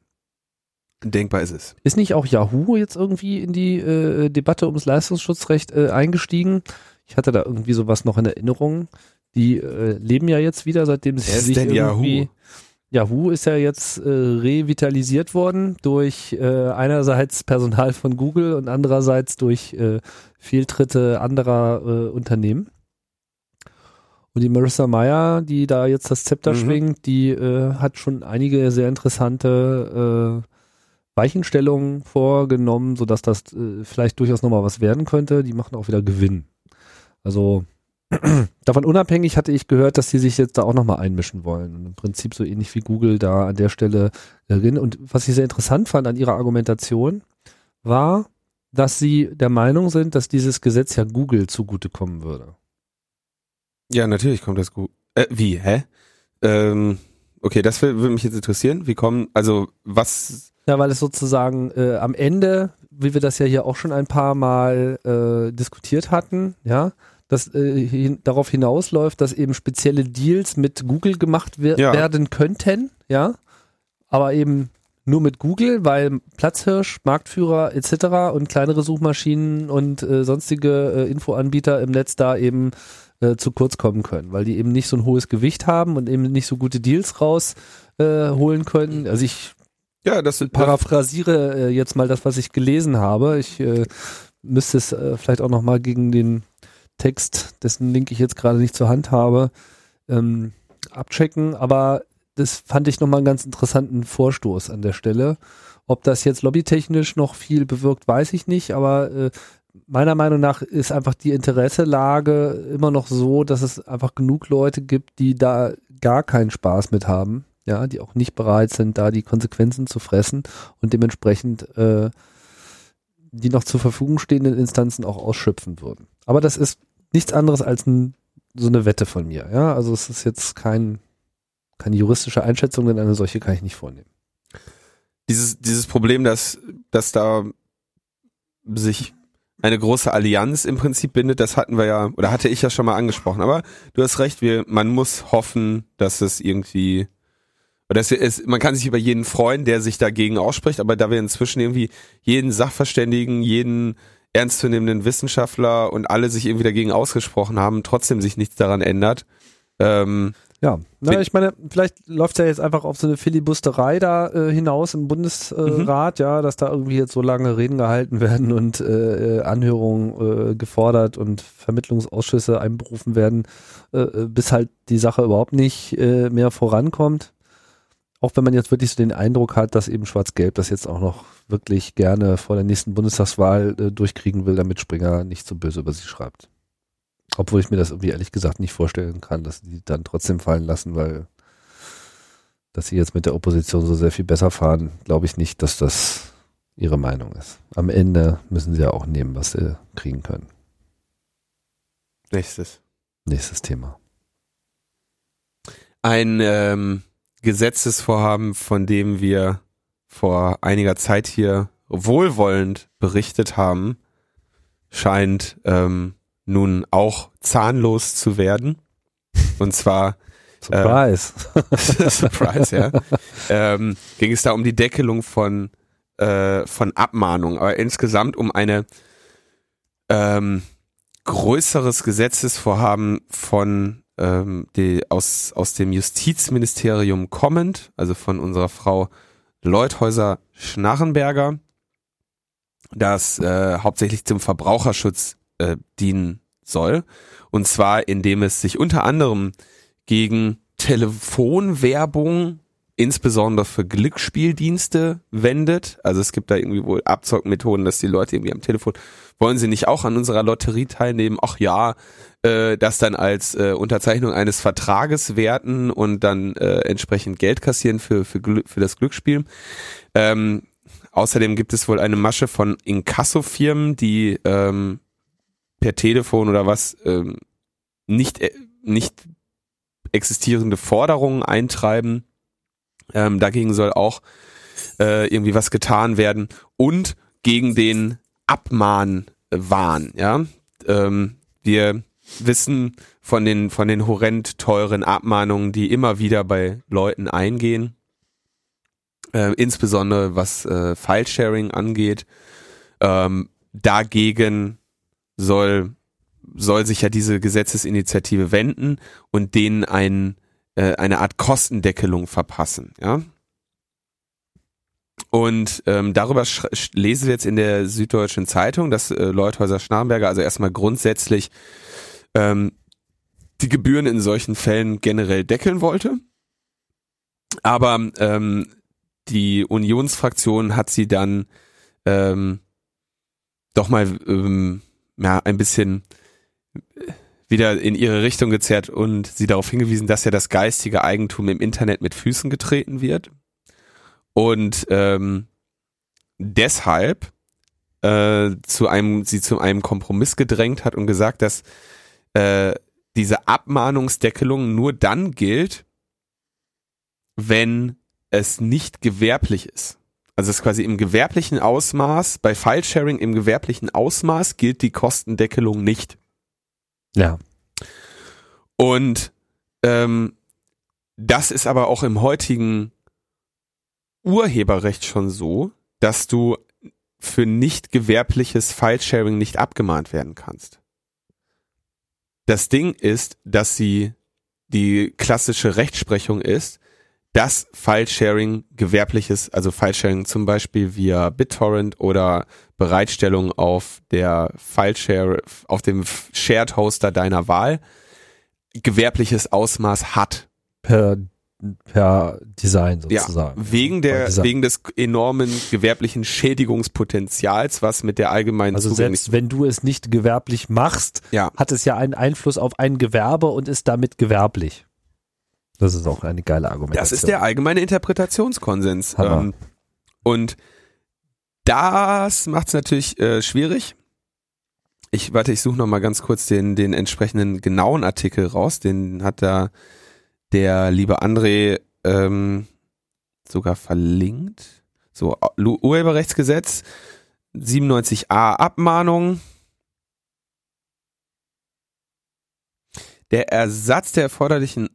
Denkbar ist es. Ist nicht auch Yahoo jetzt irgendwie in die äh, Debatte ums Leistungsschutzrecht äh, eingestiegen? Ich hatte da irgendwie sowas noch in Erinnerung. Die äh, leben ja jetzt wieder, seitdem sie sich irgendwie Yahoo? Yahoo ist ja jetzt äh, revitalisiert worden durch äh, einerseits Personal von Google und andererseits durch äh, Fehltritte anderer äh, Unternehmen. Und die Marissa Meyer, die da jetzt das Zepter mhm. schwingt, die äh, hat schon einige sehr interessante äh, Weichenstellungen vorgenommen, sodass das äh, vielleicht durchaus nochmal was werden könnte. Die machen auch wieder Gewinn. Also Davon unabhängig hatte ich gehört, dass sie sich jetzt da auch nochmal einmischen wollen. Und Im Prinzip so ähnlich wie Google da an der Stelle drin. Und was ich sehr interessant fand an ihrer Argumentation, war, dass sie der Meinung sind, dass dieses Gesetz ja Google zugutekommen würde. Ja, natürlich kommt das gut. Äh, wie, hä? Ähm, okay, das würde mich jetzt interessieren. Wie kommen, also was. Ja, weil es sozusagen äh, am Ende, wie wir das ja hier auch schon ein paar Mal äh, diskutiert hatten, ja, das äh, hin, darauf hinausläuft, dass eben spezielle Deals mit Google gemacht wer Ja. werden könnten, ja, aber eben nur mit Google, weil Platzhirsch, Marktführer etc. und kleinere Suchmaschinen und äh, sonstige äh, Infoanbieter im Netz da eben äh, zu kurz kommen können, weil die eben nicht so ein hohes Gewicht haben und eben nicht so gute Deals rausholen äh, können. Also ich Ja, das paraphrasiere äh, jetzt mal das, was ich gelesen habe. Ich müsste es äh, vielleicht auch nochmal gegen den Text, dessen Link ich jetzt gerade nicht zur Hand habe, ähm, abchecken. Aber das fand ich nochmal einen ganz interessanten Vorstoß an der Stelle. Ob das jetzt lobbytechnisch noch viel bewirkt, weiß ich nicht. Aber äh, meiner Meinung nach ist einfach die Interesselage immer noch so, dass es einfach genug Leute gibt, die da gar keinen Spaß mit haben ja, die auch nicht bereit sind, da die Konsequenzen zu fressen und dementsprechend äh, die noch zur Verfügung stehenden Instanzen auch ausschöpfen würden. Aber das ist nichts anderes als ein, so eine Wette von mir. Ja, also es ist jetzt kein, keine juristische Einschätzung, denn eine solche kann ich nicht vornehmen. dieses, dieses Problem, dass, dass da sich eine große Allianz im Prinzip bindet, das hatten wir ja, oder hatte ich ja schon mal angesprochen. Aber du hast recht, wir, man muss hoffen, dass es irgendwie, oder es ist, man kann sich über jeden freuen, der sich dagegen ausspricht, aber da wir inzwischen irgendwie jeden Sachverständigen, jeden ernstzunehmenden Wissenschaftler und alle sich irgendwie dagegen ausgesprochen haben, trotzdem sich nichts daran ändert. Ähm, Ja, na, ich meine, vielleicht läuft ja jetzt einfach auf so eine Filibusterei da äh, hinaus im Bundesrat, ja, dass da irgendwie jetzt so lange Reden gehalten werden und äh, äh, Anhörungen äh, gefordert und Vermittlungsausschüsse einberufen werden, äh, bis halt die Sache überhaupt nicht mehr vorankommt. Auch wenn man jetzt wirklich so den Eindruck hat, dass eben Schwarz-Gelb das jetzt auch noch wirklich gerne vor der nächsten Bundestagswahl äh, durchkriegen will, damit Springer nicht so böse über sie schreibt. Obwohl ich mir das irgendwie ehrlich gesagt nicht vorstellen kann, dass die dann trotzdem fallen lassen, weil dass sie jetzt mit der Opposition so sehr viel besser fahren, glaube ich nicht, dass das ihre Meinung ist. Am Ende müssen sie ja auch nehmen, was sie kriegen können. nächstes. Nächstes Thema. ein ähm, Gesetzesvorhaben, von dem wir vor einiger Zeit hier wohlwollend berichtet haben, scheint ähm, nun auch zahnlos zu werden. Und zwar, Surprise. Surprise, ja, ähm, ging es da um die Deckelung von, äh, von Abmahnungen, aber insgesamt um eine ähm, größeres Gesetzesvorhaben von ähm, die, aus, aus dem Justizministerium kommend, also von unserer Frau Leuthäuser Schnarrenberger, das äh, hauptsächlich zum Verbraucherschutz äh, dienen soll. Und zwar, indem es sich unter anderem gegen Telefonwerbung, insbesondere für Glücksspieldienste, wendet. Also es gibt da irgendwie wohl Abzockmethoden, dass die Leute irgendwie am Telefon, wollen sie nicht auch an unserer Lotterie teilnehmen? Ach ja, äh, das dann als äh, Unterzeichnung eines Vertrages werten und dann äh, entsprechend Geld kassieren für, für, für das Glücksspiel. Ähm, außerdem gibt es wohl eine Masche von Inkasso-Firmen, die ähm, per Telefon oder was ähm, nicht, äh, nicht existierende Forderungen eintreiben. Ähm, dagegen soll auch äh, irgendwie was getan werden und gegen den Abmahnwahn. Ja, ähm, wir wissen von den von den horrend teuren Abmahnungen, die immer wieder bei Leuten eingehen, äh, insbesondere was äh, File-Sharing angeht. Ähm, dagegen soll soll sich ja diese Gesetzesinitiative wenden und denen ein, äh, eine Art Kostendeckelung verpassen, ja. Und ähm, darüber lesen wir jetzt in der Süddeutschen Zeitung, dass äh, Leuthäuser Schnarrenberger also erstmal grundsätzlich ähm, die Gebühren in solchen Fällen generell deckeln wollte. Aber ähm, die Unionsfraktion hat sie dann ähm, doch mal ähm, ja, ein bisschen wieder in ihre Richtung gezerrt und sie darauf hingewiesen, dass ja das geistige Eigentum im Internet mit Füßen getreten wird. Und ähm, deshalb äh, zu einem, sie zu einem Kompromiss gedrängt hat und gesagt, dass äh, diese Abmahnungsdeckelung nur dann gilt, wenn es nicht gewerblich ist. Also es ist quasi im gewerblichen Ausmaß, bei File-Sharing im gewerblichen Ausmaß gilt die Kostendeckelung nicht. Ja. Und ähm, das ist aber auch im heutigen Urheberrecht schon so, dass du für nicht gewerbliches Filesharing nicht abgemahnt werden kannst. Das Ding ist, dass sie die klassische Rechtsprechung ist, dass Filesharing gewerbliches, also Filesharing zum Beispiel via BitTorrent oder Bereitstellung auf der Fileshare, auf dem Shared Hoster deiner Wahl gewerbliches Ausmaß hat. Per, per Design sozusagen. Ja, wegen der, wegen des enormen gewerblichen Schädigungspotenzials, was mit der allgemeinen Also selbst wenn du es nicht gewerblich machst, ja. hat es ja einen Einfluss auf ein Gewerbe und ist damit gewerblich. Das ist auch eine geile Argumentation. Das ist der allgemeine Interpretationskonsens. Ähm, und das macht es natürlich äh, schwierig. Ich warte, ich suche noch mal ganz kurz den den entsprechenden genauen Artikel raus. Den hat da der liebe André ähm, sogar verlinkt. So Urheberrechtsgesetz 97a Abmahnung. Der Ersatz der erforderlichen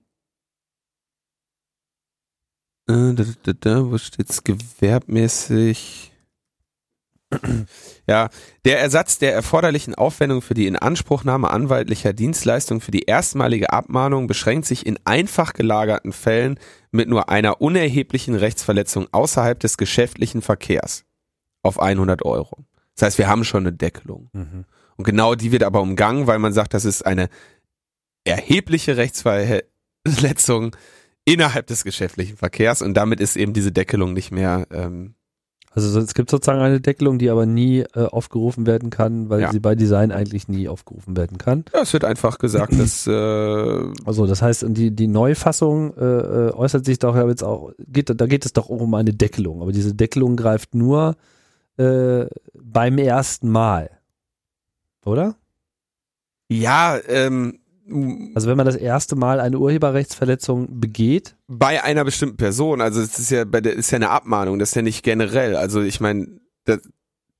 äh, da, da, da, wo steht's gewerbmäßig? Ja, der Ersatz der erforderlichen Aufwendung für die Inanspruchnahme anwaltlicher Dienstleistungen für die erstmalige Abmahnung beschränkt sich in einfach gelagerten Fällen mit nur einer unerheblichen Rechtsverletzung außerhalb des geschäftlichen Verkehrs auf 100 Euro. Das heißt, wir haben schon eine Deckelung. Mhm. Und genau die wird aber umgangen, weil man sagt, das ist eine erhebliche Rechtsverletzung innerhalb des geschäftlichen Verkehrs und damit ist eben diese Deckelung nicht mehr. Ähm, also es gibt sozusagen eine Deckelung, die aber nie äh, aufgerufen werden kann, weil ja. sie bei Design eigentlich nie aufgerufen werden kann. Ja, es wird einfach gesagt, dass äh, also das heißt, die die Neufassung äh, äh, äußert sich doch jetzt auch geht da geht es doch auch um eine Deckelung, aber diese Deckelung greift nur äh, beim ersten Mal, oder? Ja, ähm, also wenn man das erste Mal eine Urheberrechtsverletzung begeht? Bei einer bestimmten Person, also es ist ja bei der ist ja eine Abmahnung, das ist ja nicht generell. Also ich meine,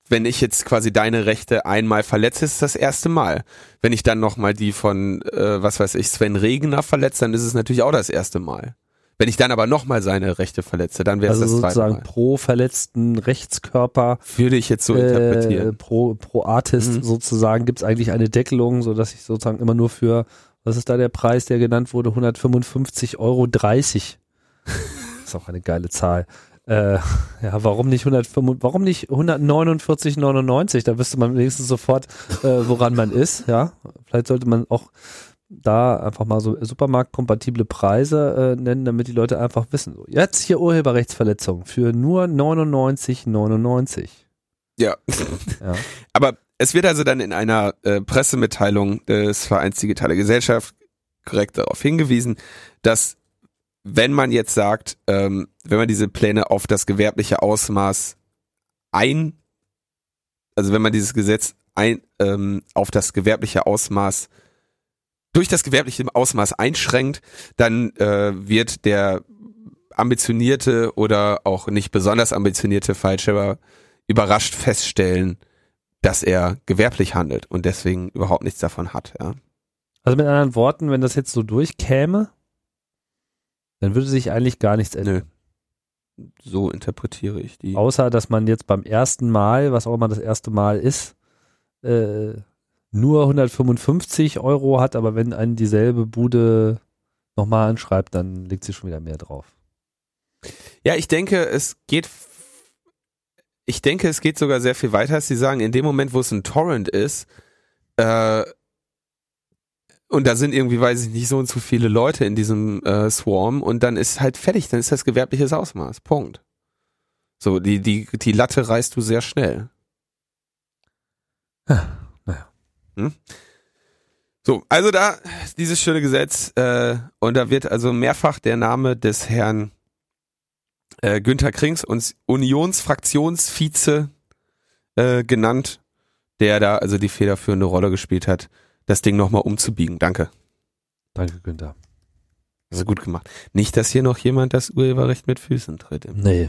wenn ich jetzt quasi deine Rechte einmal verletze, ist das erste Mal. Wenn ich dann nochmal die von, äh, was weiß ich, Sven Regener verletze, dann ist es natürlich auch das erste Mal. Wenn ich dann aber nochmal seine Rechte verletze, dann wäre es also das sozusagen pro verletzten Rechtskörper würde ich jetzt so äh, interpretieren. Pro pro Artist mhm. sozusagen gibt es eigentlich eine Deckelung, so dass ich sozusagen immer nur für was ist da der Preis, der genannt wurde? 155,30 Euro. ist auch eine geile Zahl. Äh, ja, warum nicht 105, warum nicht 149,99? Da wüsste man wenigstens sofort, äh, woran man ist. Ja, vielleicht sollte man auch da einfach mal so supermarktkompatible Preise äh, nennen, damit die Leute einfach wissen. So, jetzt hier Urheberrechtsverletzung für nur 99,99. Ja. ja. Aber es wird also dann in einer äh, Pressemitteilung des Vereins Digitale Gesellschaft korrekt darauf hingewiesen, dass wenn man jetzt sagt, ähm, wenn man diese Pläne auf das gewerbliche Ausmaß ein, also wenn man dieses Gesetz ein, ähm, auf das gewerbliche Ausmaß durch das gewerbliche Ausmaß einschränkt, dann äh, wird der ambitionierte oder auch nicht besonders ambitionierte Fallschirmer überrascht feststellen, dass er gewerblich handelt und deswegen überhaupt nichts davon hat. Ja. Also mit anderen Worten, wenn das jetzt so durchkäme, dann würde sich eigentlich gar nichts ändern. Nö. So interpretiere ich die. Außer, dass man jetzt beim ersten Mal, was auch immer das erste Mal ist, äh, nur 155 Euro hat, aber wenn einen dieselbe Bude nochmal anschreibt, dann legt sie schon wieder mehr drauf. Ja, ich denke, es geht, ich denke, es geht sogar sehr viel weiter, als sie sagen, in dem Moment, wo es ein Torrent ist, äh, und da sind irgendwie, weiß ich nicht, so und so viele Leute in diesem äh, Swarm und dann ist halt fertig, dann ist das gewerbliches Ausmaß. Punkt. So, die, die, die Latte reißt du sehr schnell. Hm? So, also da dieses schöne Gesetz äh, und da wird also mehrfach der Name des Herrn äh, Günther Krings, uns Unionsfraktionsvize äh, genannt, der da also die federführende Rolle gespielt hat, das Ding nochmal umzubiegen. Danke. Danke, Günther. Also gut gemacht. Nicht, dass hier noch jemand das Urheberrecht mit Füßen tritt. nee.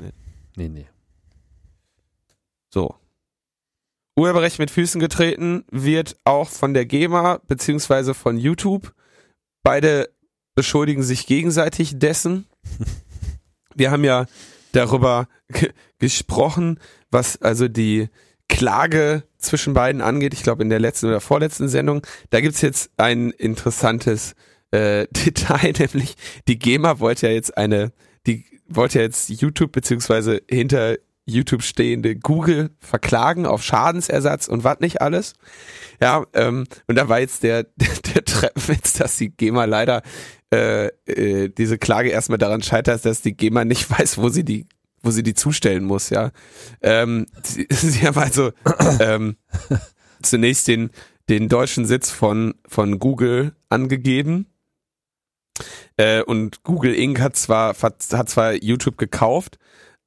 Nee, nee. So. Urheberrecht mit Füßen getreten wird auch von der GEMA beziehungsweise von YouTube. Beide beschuldigen sich gegenseitig dessen. Wir haben ja darüber gesprochen, was also die Klage zwischen beiden angeht. Ich glaube in der letzten oder vorletzten Sendung. Da gibt's jetzt ein interessantes äh, Detail, nämlich die GEMA wollte ja jetzt eine, die wollte ja jetzt YouTube beziehungsweise hinter YouTube stehende Google verklagen auf Schadensersatz und was nicht alles. Ja, ähm, und da war jetzt der, der, der Treppenwitz, dass die GEMA leider äh, äh, diese Klage erstmal daran scheitert, dass die GEMA nicht weiß, wo sie die wo sie die zustellen muss, ja. Ähm, sie, sie haben also ähm, zunächst den, den deutschen Sitz von, von Google angegeben. Äh, und Google Inc. hat zwar, hat zwar YouTube gekauft,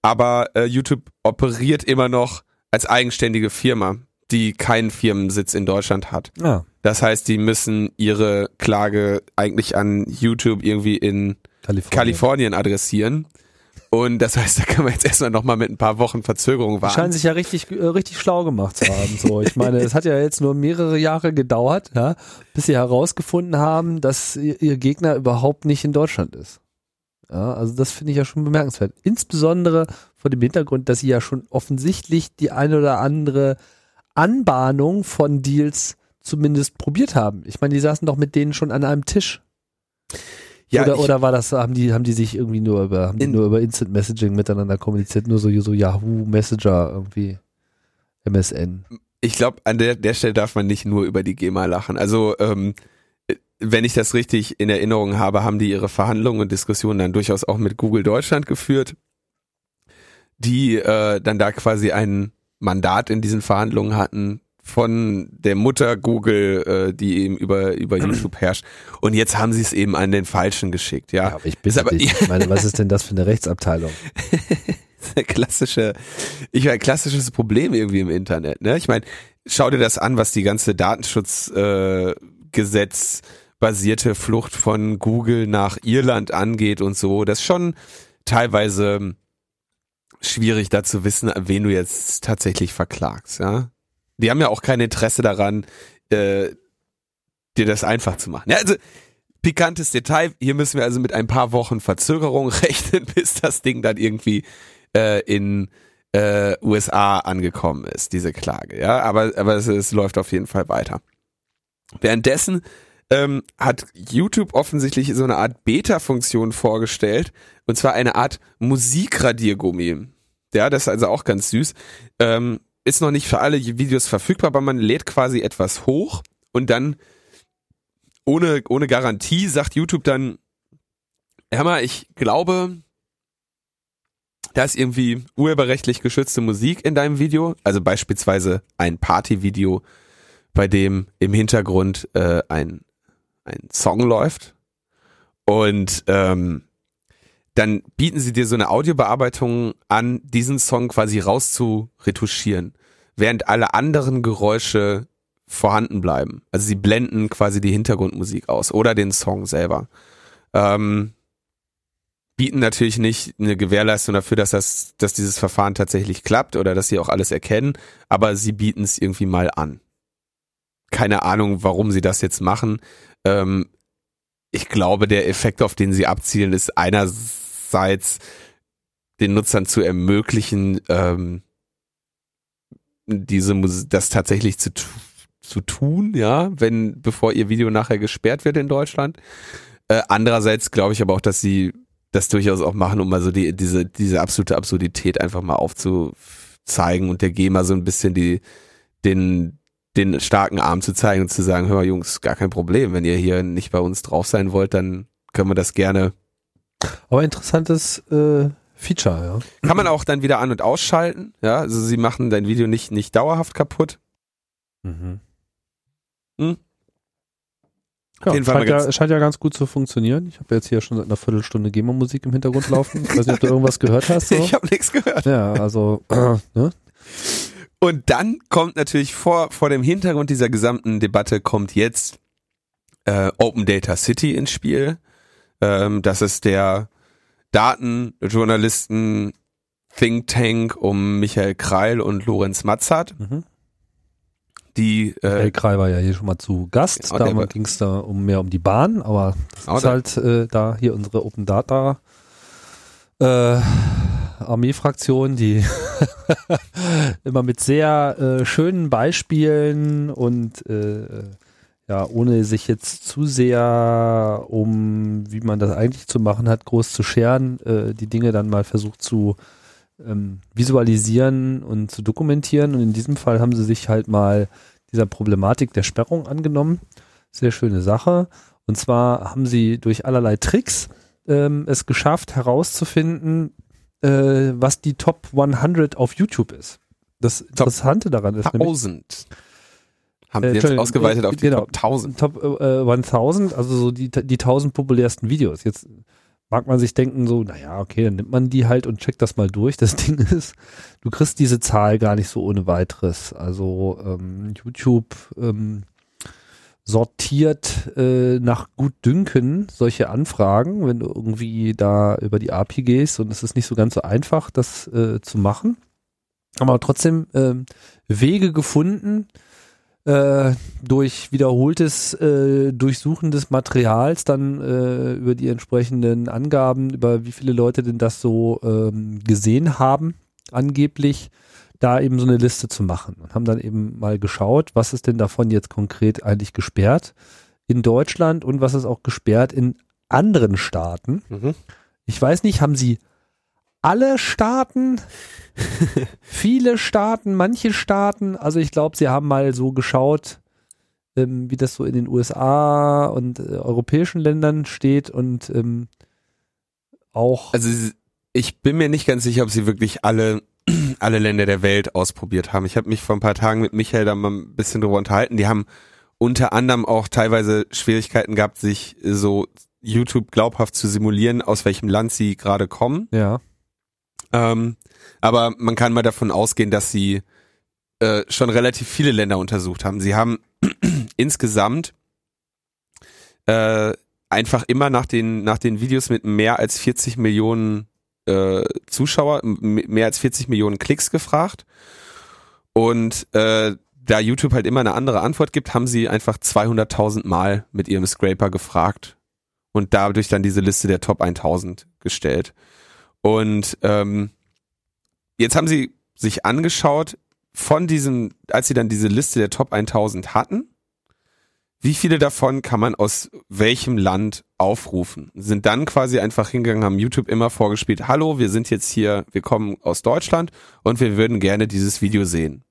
aber äh, YouTube operiert immer noch als eigenständige Firma, die keinen Firmensitz in Deutschland hat. Ja. Das heißt, die müssen ihre Klage eigentlich an YouTube irgendwie in Kalifornien. Kalifornien adressieren. Und das heißt, da kann man jetzt erstmal nochmal mit ein paar Wochen Verzögerung Die warten. scheinen sich ja richtig, äh, richtig schlau gemacht zu haben. So, ich meine, es hat ja jetzt nur mehrere Jahre gedauert, ja, bis sie herausgefunden haben, dass ihr, ihr Gegner überhaupt nicht in Deutschland ist. Ja, also das finde ich ja schon bemerkenswert. Insbesondere vor dem Hintergrund, dass sie ja schon offensichtlich die eine oder andere Anbahnung von Deals zumindest probiert haben. Ich meine, die saßen doch mit denen schon an einem Tisch. Ja, oder, ich- oder war das, haben die, haben die sich irgendwie nur über, haben die In- nur über Instant Messaging miteinander kommuniziert, nur so, so Yahoo Messenger irgendwie, MSN. ich glaube, an der, der Stelle darf man nicht nur über die GEMA lachen. Also, ähm, wenn ich das richtig in Erinnerung habe, haben die ihre Verhandlungen und Diskussionen dann durchaus auch mit Google Deutschland geführt, die äh, dann da quasi ein Mandat in diesen Verhandlungen hatten von der Mutter Google, äh, die eben über, über YouTube herrscht. Und jetzt haben sie es eben an den Falschen geschickt, ja. aber ich bitte aber- dich. Ich meine, was ist denn das für eine Rechtsabteilung? klassische, ich meine, klassisches Problem irgendwie im Internet. Ne? Ich meine, schau dir das an, was die ganze Datenschutzgesetz äh, Gesetz basierte Flucht von Google nach Irland angeht und so. Das ist schon teilweise schwierig, da zu wissen, wen du jetzt tatsächlich verklagst. Ja, die haben ja auch kein Interesse daran, äh, dir das einfach zu machen. Ja, also pikantes Detail. Hier müssen wir also mit ein paar Wochen Verzögerung rechnen, bis das Ding dann irgendwie äh, in äh, USA angekommen ist, diese Klage. Ja, aber aber es, es läuft auf jeden Fall weiter. Währenddessen ähm, hat YouTube offensichtlich so eine Art Beta-Funktion vorgestellt, und zwar eine Art Musikradiergummi. Ja, das ist also auch ganz süß. Ähm, ist noch nicht für alle Videos verfügbar, aber man lädt quasi etwas hoch und dann ohne, ohne Garantie sagt YouTube dann, hör mal, ich glaube, da ist irgendwie urheberrechtlich geschützte Musik in deinem Video, also beispielsweise ein Partyvideo, bei dem im Hintergrund äh, ein, ein Song läuft und ähm, dann bieten sie dir so eine Audiobearbeitung an, diesen Song quasi rauszuretuschieren, während alle anderen Geräusche vorhanden bleiben. Also sie blenden quasi die Hintergrundmusik aus oder den Song selber. Ähm, bieten natürlich nicht eine Gewährleistung dafür, dass das, dass dieses Verfahren tatsächlich klappt oder dass sie auch alles erkennen, aber sie bieten es irgendwie mal an. Keine Ahnung, warum sie das jetzt machen. Ähm, ich glaube, der Effekt, auf den sie abzielen, ist einerseits den Nutzern zu ermöglichen, ähm, diese das tatsächlich zu, zu tun, ja, wenn bevor ihr Video nachher gesperrt wird in Deutschland. Äh, andererseits glaube ich aber auch, dass sie das durchaus auch machen, um mal so die, diese, diese absolute Absurdität einfach mal aufzuzeigen und der GEMA so ein bisschen die, den, den starken Arm zu zeigen und zu sagen, hör mal Jungs, gar kein Problem, wenn ihr hier nicht bei uns drauf sein wollt, dann können wir das gerne. Aber interessantes äh, Feature, ja. Kann man auch dann wieder an- und ausschalten, ja, also sie machen dein Video nicht, nicht dauerhaft kaputt. Mhm. Hm. Ja, jeden Fall scheint, ja, ganz- scheint ja ganz gut zu funktionieren. Ich habe jetzt hier schon seit einer Viertelstunde GEMA-Musik im Hintergrund laufen. Ich weiß nicht, ob du irgendwas gehört hast. So. Ich habe nichts gehört. Ja, also, äh, ne? Und dann kommt natürlich vor, vor dem Hintergrund dieser gesamten Debatte kommt jetzt äh, Open Data City ins Spiel. Ähm, das ist der Datenjournalisten Think Tank um Michael Kreil und Lorenz Matzart. Mhm. die äh, Michael Krei war ja hier schon mal zu Gast. Ja, der da war- ging es da um mehr um die Bahn, aber das Aber ist halt äh, da hier unsere Open Data äh, Armeefraktion, die immer mit sehr äh, schönen Beispielen und äh, ja, ohne sich jetzt zu sehr um, wie man das eigentlich zu machen hat, groß zu scheren, äh, die Dinge dann mal versucht zu ähm, visualisieren und zu dokumentieren. Und in diesem Fall haben sie sich halt mal dieser Problematik der Sperrung angenommen. Sehr schöne Sache. Und zwar haben sie durch allerlei Tricks ähm, es geschafft herauszufinden, äh, was die Top 100 auf YouTube ist. Das Interessante daran ist nämlich, 1000. Haben Äh, sie jetzt ausgeweitet äh, auf die genau. Top 1000. Top äh, 1000, also so die, die 1000 populärsten Videos. Jetzt mag man sich denken so, naja, okay, dann nimmt man die halt und checkt das mal durch. Das Ding ist, du kriegst diese Zahl gar nicht so ohne weiteres. Also ähm, YouTube ähm, sortiert äh, nach Gutdünken solche Anfragen, wenn du irgendwie da über die API gehst und es ist nicht so ganz so einfach, das äh, zu machen. Aber trotzdem ähm, Wege gefunden, äh, durch wiederholtes äh, Durchsuchen des Materials dann äh, über die entsprechenden Angaben, über wie viele Leute denn das so ähm, gesehen haben, angeblich, da eben so eine Liste zu machen. Und haben dann eben mal geschaut, was ist denn davon jetzt konkret eigentlich gesperrt in Deutschland und was ist auch gesperrt in anderen Staaten. Mhm. Ich weiß nicht, haben sie alle Staaten, viele Staaten, manche Staaten, also ich glaube, sie haben mal so geschaut, ähm, wie das so in den USA und äh, europäischen Ländern steht und ähm, auch Also ich bin mir nicht ganz sicher, ob sie wirklich alle alle Länder der Welt ausprobiert haben. Ich habe mich vor ein paar Tagen mit Michael da mal ein bisschen drüber unterhalten. Die haben unter anderem auch teilweise Schwierigkeiten gehabt, sich so YouTube glaubhaft zu simulieren, aus welchem Land sie gerade kommen. ja, Ähm, aber man kann mal davon ausgehen, dass sie äh, schon relativ viele Länder untersucht haben. Sie haben insgesamt äh, einfach immer nach den, nach den Videos mit mehr als 40 Millionen äh, Zuschauer, mehr als 40 Millionen Klicks gefragt. Und äh, da YouTube halt immer eine andere Antwort gibt, haben sie einfach 200.000 Mal mit ihrem Scraper gefragt und dadurch dann diese Liste der Top 1000 gestellt. Und ähm, jetzt haben sie sich angeschaut, von diesem, als sie dann diese Liste der Top 1000 hatten, wie viele davon kann man aus welchem Land aufrufen? Sind dann quasi einfach hingegangen, haben YouTube immer vorgespielt, hallo, wir sind jetzt hier, wir kommen aus Deutschland und wir würden gerne dieses Video sehen.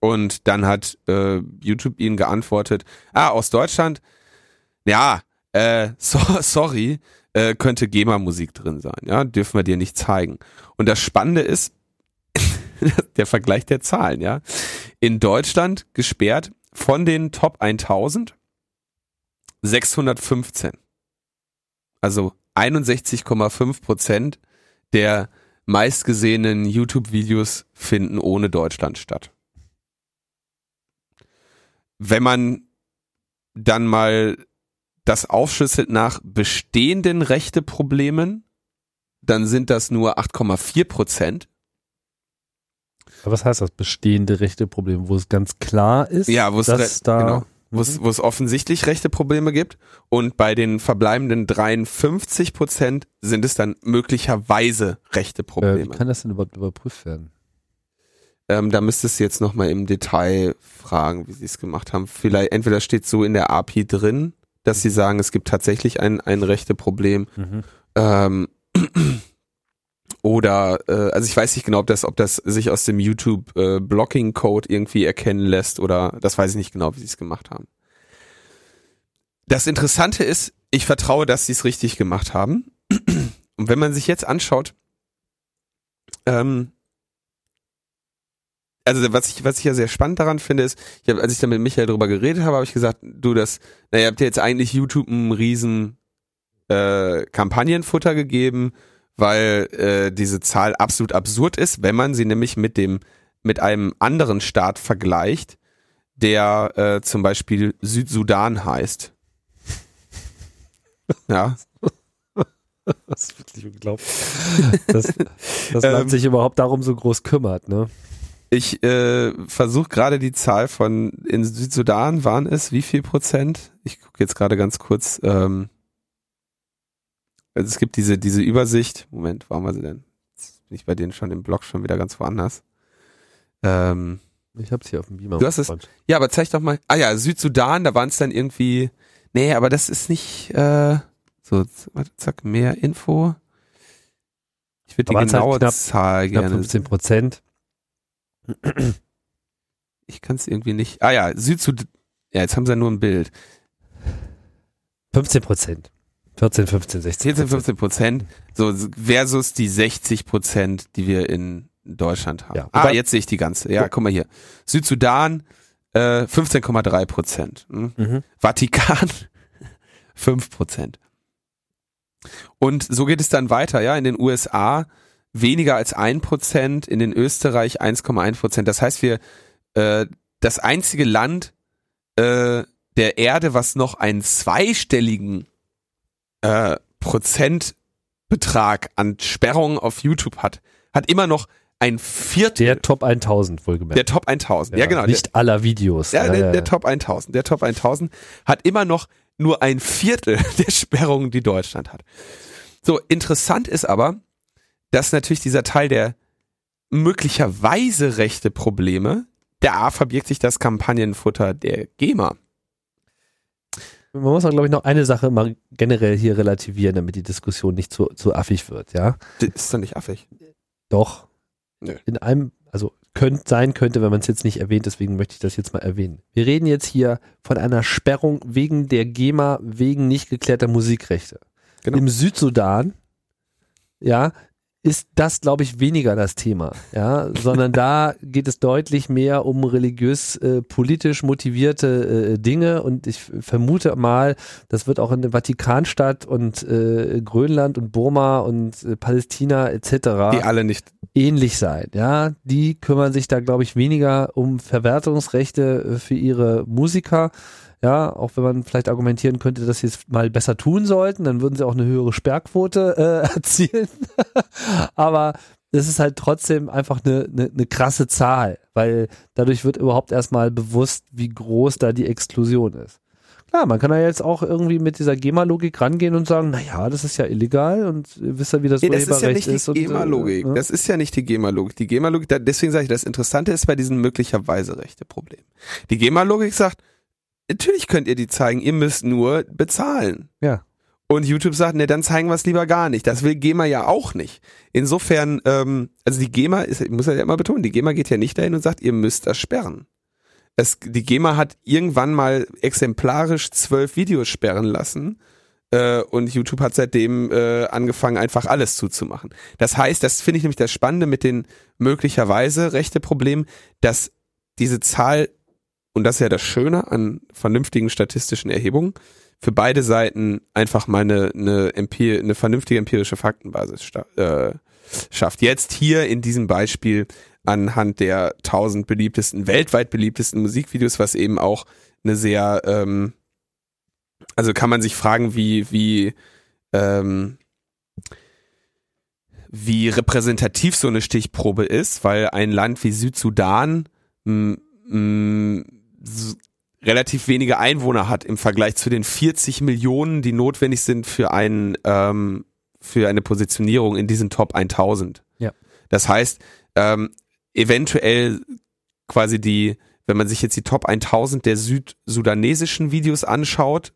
Und dann hat äh, YouTube ihnen geantwortet, ah, aus Deutschland, ja, äh, so, sorry, äh, könnte GEMA-Musik drin sein, ja, dürfen wir dir nicht zeigen. Und das Spannende ist, der Vergleich der Zahlen, ja. In Deutschland gesperrt von den Top 1000 615. Also 61,5 Prozent der meistgesehenen YouTube-Videos finden ohne Deutschland statt. Wenn man dann mal das aufschlüsselt nach bestehenden Rechteproblemen, dann sind das nur 8,4 Prozent. Aber was heißt das bestehende Rechteproblem, wo es ganz klar ist, Ja, wo es dass re- da genau. wo es, wo es offensichtlich rechte Probleme gibt. Und bei den verbleibenden 53 Prozent sind es dann möglicherweise rechte äh, wie Probleme. kann das denn überhaupt überprüft werden? ähm, da müsstest du jetzt nochmal im Detail fragen, wie sie es gemacht haben. Vielleicht, entweder steht so in der API drin, dass sie sagen, es gibt tatsächlich ein, ein rechte Problem. Ähm, oder, äh, also ich weiß nicht genau, ob das, ob das sich aus dem YouTube äh, Blocking Code irgendwie erkennen lässt oder das weiß ich nicht genau, wie sie es gemacht haben. Das Interessante ist, ich vertraue, dass sie es richtig gemacht haben. Und wenn man sich jetzt anschaut, ähm, also was ich, was ich ja sehr spannend daran finde, ist, ich hab, als ich da mit Michael drüber geredet habe, habe ich gesagt, du, das, naja, ihr habt ja jetzt eigentlich YouTube einen riesen äh, Kampagnenfutter gegeben, weil äh, diese Zahl absolut absurd ist, wenn man sie nämlich mit dem mit einem anderen Staat vergleicht, der äh, zum Beispiel Südsudan heißt. Ja, Das ist wirklich unglaublich. Dass das Land Ähm, sich überhaupt darum so groß kümmert, ne? Ich äh, versuche gerade die Zahl von in Südsudan waren es wie viel Prozent? Ich gucke jetzt gerade ganz kurz. Ähm, also es gibt diese diese Übersicht. Moment, warum war sie denn? Jetzt bin ich bei denen schon im Blog schon wieder ganz woanders. Ähm, Ich hab's hier auf dem Beamer. Du hast es- ja, aber zeig doch mal. Ah ja, Südsudan, da waren es dann irgendwie. Nee, aber das ist nicht. Äh, so, warte, zack, mehr Info. Ich würde die halt genaue knapp- Zahl Knapp gerne. 15 Prozent. Ich kann es irgendwie nicht. Ah ja, Südsudan. Ja, jetzt haben sie ja nur ein Bild. 15 Prozent. 14, 15, 16. 14, 15 Prozent. So versus die 60 Prozent, die wir in Deutschland haben. Ja, ah, jetzt sehe ich die ganze. Ja, guck mal hier. Südsudan äh, 15,3 Prozent. Hm? Mhm. Vatikan 5 Prozent. Und so geht es dann weiter, ja, in den USA weniger als 1 Prozent, in den Österreich 1,1 Prozent. Das heißt, wir, äh, das einzige Land äh, der Erde, was noch einen zweistelligen äh, Prozentbetrag an Sperrungen auf YouTube hat, hat immer noch ein Viertel Der Top 1000 wohlgemerkt. der Top 1000. Ja, genau. Der, Nicht aller Videos. ja, Ja, der, ja, der Top 1000. Der Top 1000 hat immer noch nur ein Viertel der Sperrungen, die Deutschland hat. So, interessant ist aber, dass natürlich dieser Teil der möglicherweise rechte Probleme, da verbirgt sich das Kampagnenfutter der GEMA. Man muss auch, glaube ich, noch eine Sache mal generell hier relativieren, damit die Diskussion nicht zu, zu affig wird, ja. Das ist doch nicht affig. Doch. Nö. In einem, also könnte sein könnte, wenn man es jetzt nicht erwähnt, deswegen möchte ich das jetzt mal erwähnen. Wir reden jetzt hier von einer Sperrung wegen der GEMA, wegen nicht geklärter Musikrechte. Genau. Im Südsudan, ja, ist das, glaube ich, weniger das Thema, ja, sondern da geht es deutlich mehr um religiös, äh, politisch motivierte äh, Dinge und ich vermute mal, das wird auch in der Vatikanstadt und äh, Grönland und Burma und äh, Palästina etc Die alle nicht. ähnlich sein. Ja, die kümmern sich da, glaube ich, weniger um Verwertungsrechte äh, für ihre Musiker. Ja, auch wenn man vielleicht argumentieren könnte, dass sie es mal besser tun sollten, dann würden sie auch eine höhere Sperrquote äh, erzielen. Aber es ist halt trotzdem einfach eine, eine, eine krasse Zahl, weil dadurch wird überhaupt erstmal bewusst, wie groß da die Exklusion ist. Klar, man kann ja jetzt auch irgendwie mit dieser GEMA-Logik rangehen und sagen, na ja, das ist ja illegal und ihr wisst ja, wie das Nee, das ist ja nicht die ist äh, GEMA-Logik. ne? Das ist ja nicht die GEMA-Logik. Die GEMA-Logik, deswegen sage ich, das Interessante ist bei diesem möglicherweise rechte Problem. Die GEMA-Logik sagt, natürlich könnt ihr die zeigen, ihr müsst nur bezahlen. Ja. Und YouTube sagt, ne, dann zeigen wir es lieber gar nicht. Das will GEMA ja auch nicht. Insofern, ähm, also die GEMA ist, ich muss ja immer betonen, die GEMA geht ja nicht dahin und sagt, ihr müsst das sperren. Es, die GEMA hat irgendwann mal exemplarisch zwölf Videos sperren lassen äh, und YouTube hat seitdem äh, angefangen, einfach alles zuzumachen. Das heißt, das finde ich nämlich das Spannende mit den möglicherweise rechte Problemen, dass diese Zahl, und das ist ja das Schöne an vernünftigen statistischen Erhebungen, für beide Seiten einfach mal eine, eine, empir eine vernünftige empirische Faktenbasis äh, schafft. Jetzt hier in diesem Beispiel anhand der 1000 beliebtesten, weltweit beliebtesten Musikvideos, was eben auch eine sehr, ähm, also kann man sich fragen, wie, wie, ähm, wie repräsentativ so eine Stichprobe ist, weil ein Land wie Südsudan relativ wenige Einwohner hat im Vergleich zu den 40 Millionen, die notwendig sind für einen ähm, für eine Positionierung in diesen Top 1000. Ja. Das heißt, ähm, eventuell quasi die, wenn man sich jetzt die Top 1000 der südsudanesischen Videos anschaut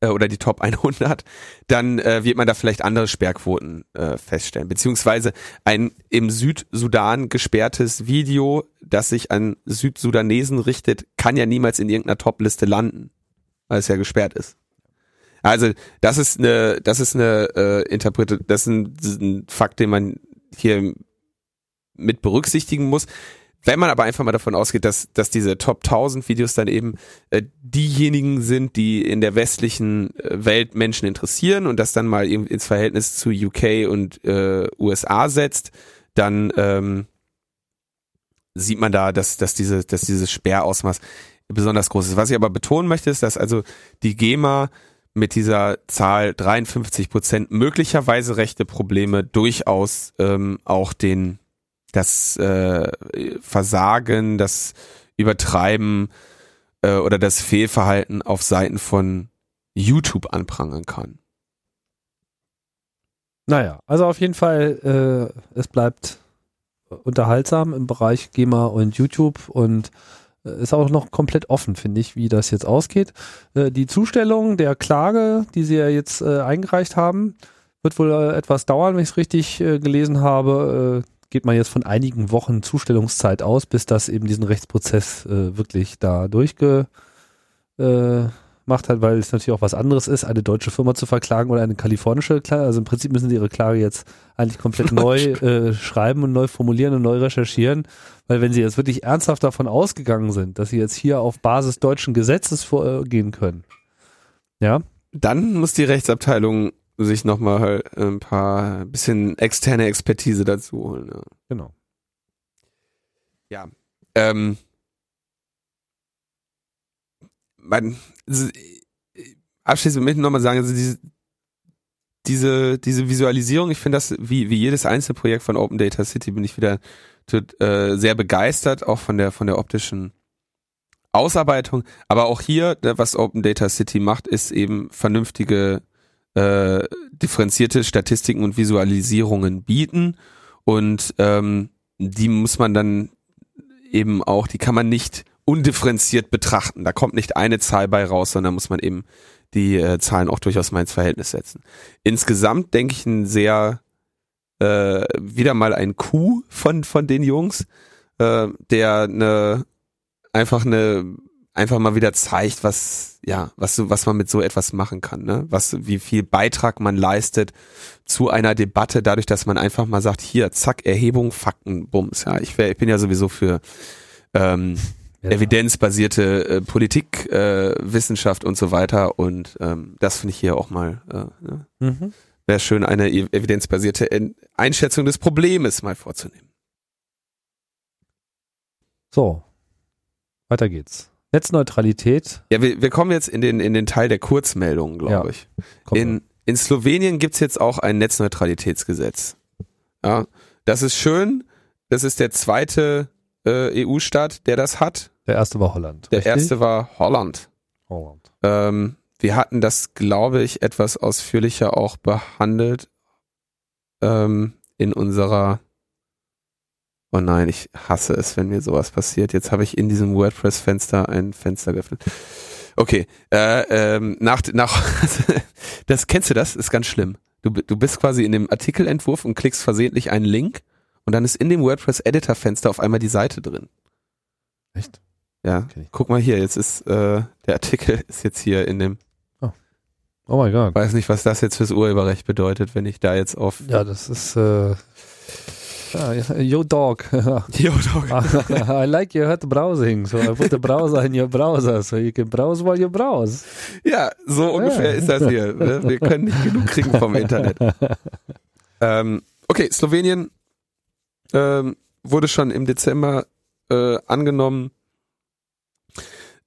äh, oder die Top 100, dann äh, wird man da vielleicht andere Sperrquoten äh, feststellen. Beziehungsweise ein im Südsudan gesperrtes Video, das sich an Südsudanesen richtet, kann ja niemals in irgendeiner Top-Liste landen, weil es ja gesperrt ist. Also das ist eine, das ist eine äh, Interprete, das ist ein, das ist ein Fakt, den man hier mit berücksichtigen muss. Wenn man aber einfach mal davon ausgeht, dass, dass diese Top 1000 Videos dann eben äh, diejenigen sind, die in der westlichen äh, Welt Menschen interessieren und das dann mal eben ins Verhältnis zu UK und äh, USA setzt, dann ähm, sieht man da, dass, dass, diese, dass dieses Sperrausmaß besonders groß ist. Was ich aber betonen möchte, ist, dass also die GEMA mit dieser Zahl 53 Prozent möglicherweise rechte Probleme durchaus ähm, auch den das äh, Versagen, das Übertreiben äh, oder das Fehlverhalten auf Seiten von YouTube anprangern kann. Naja, also auf jeden Fall, äh, es bleibt unterhaltsam im Bereich GEMA und YouTube und äh, ist auch noch komplett offen, finde ich, wie das jetzt ausgeht. Äh, die Zustellung der Klage, die sie ja jetzt äh, eingereicht haben, wird wohl etwas dauern, wenn ich es richtig gelesen habe. Äh, geht man jetzt von einigen Wochen Zustellungszeit aus, bis das eben diesen Rechtsprozess wirklich da durchge macht hat, weil es natürlich auch was anderes ist, eine deutsche Firma zu verklagen oder eine kalifornische Klage. Also im Prinzip müssen sie ihre Klage jetzt eigentlich komplett neu äh, schreiben und neu formulieren und neu recherchieren, weil wenn sie jetzt wirklich ernsthaft davon ausgegangen sind, dass sie jetzt hier auf Basis deutschen Gesetzes vorgehen können, ja. Dann muss die Rechtsabteilung sich nochmal ein paar bisschen externe Expertise dazu holen. Ja. Genau. Ja. Ähm, man, abschließend möchte ich nochmal sagen, also diese, diese, diese Visualisierung, ich finde das, wie, wie jedes Einzelprojekt von Open Data City, bin ich wieder tut, äh, sehr begeistert, auch von der, von der optischen Ausarbeitung. Aber auch hier, was Open Data City macht, ist eben vernünftige, äh, differenzierte Statistiken und Visualisierungen bieten. Und ähm, die muss man dann eben auch, die kann man nicht undifferenziert betrachten. Da kommt nicht eine Zahl bei raus, sondern muss man eben die äh, Zahlen auch durchaus mal ins Verhältnis setzen. Insgesamt denke ich ein sehr äh, wieder mal ein Coup von von den Jungs, äh, der eine einfach eine einfach mal wieder zeigt, was ja was was man mit so etwas machen kann, ne? Was wie viel Beitrag man leistet zu einer Debatte, dadurch, dass man einfach mal sagt, hier zack Erhebung, Fakten, Bums. Ja, ich, wär, ich bin ja sowieso für ähm, ja. evidenzbasierte äh, Politik, äh, Wissenschaft und so weiter. Und ähm, das finde ich hier auch mal. Äh, ne? mhm. Wäre schön, eine e-, evidenzbasierte Einschätzung des Problems mal vorzunehmen. So, weiter geht's. Netzneutralität. Ja, wir, wir kommen jetzt in den, in den Teil der Kurzmeldungen, glaube ja, ich. In, in Slowenien gibt's jetzt auch ein Netzneutralitätsgesetz. Ja, das ist schön. Das ist der zweite äh, EU-Staat, der das hat. Der erste war Holland. Der richtig? erste war Holland. Holland. Ähm, wir hatten das, glaube ich, etwas ausführlicher auch behandelt ähm, in unserer. Oh nein, ich hasse es, wenn mir sowas passiert. Jetzt habe ich in diesem WordPress-Fenster ein Fenster geöffnet. Okay, äh, ähm, nach, nach das kennst du das? Ist ganz schlimm. Du, du bist quasi in dem Artikelentwurf und klickst versehentlich einen Link und dann ist in dem WordPress Editor Fenster auf einmal die Seite drin. Echt? Ja. Okay. Guck mal hier, jetzt ist äh, der Artikel ist jetzt hier in dem Oh, oh mein Gott. Weiß nicht, was das jetzt fürs Urheberrecht bedeutet, wenn ich da jetzt auf Ja, das ist äh Ah, yo dog. yo dog. I like your hot browsing, so I put the browser in your browser, so you can browse while you browse. Ja, so ungefähr ja. ist das hier. Ne? Wir können nicht genug kriegen vom Internet. ähm, okay, Slowenien ähm, wurde schon im Dezember äh, angenommen.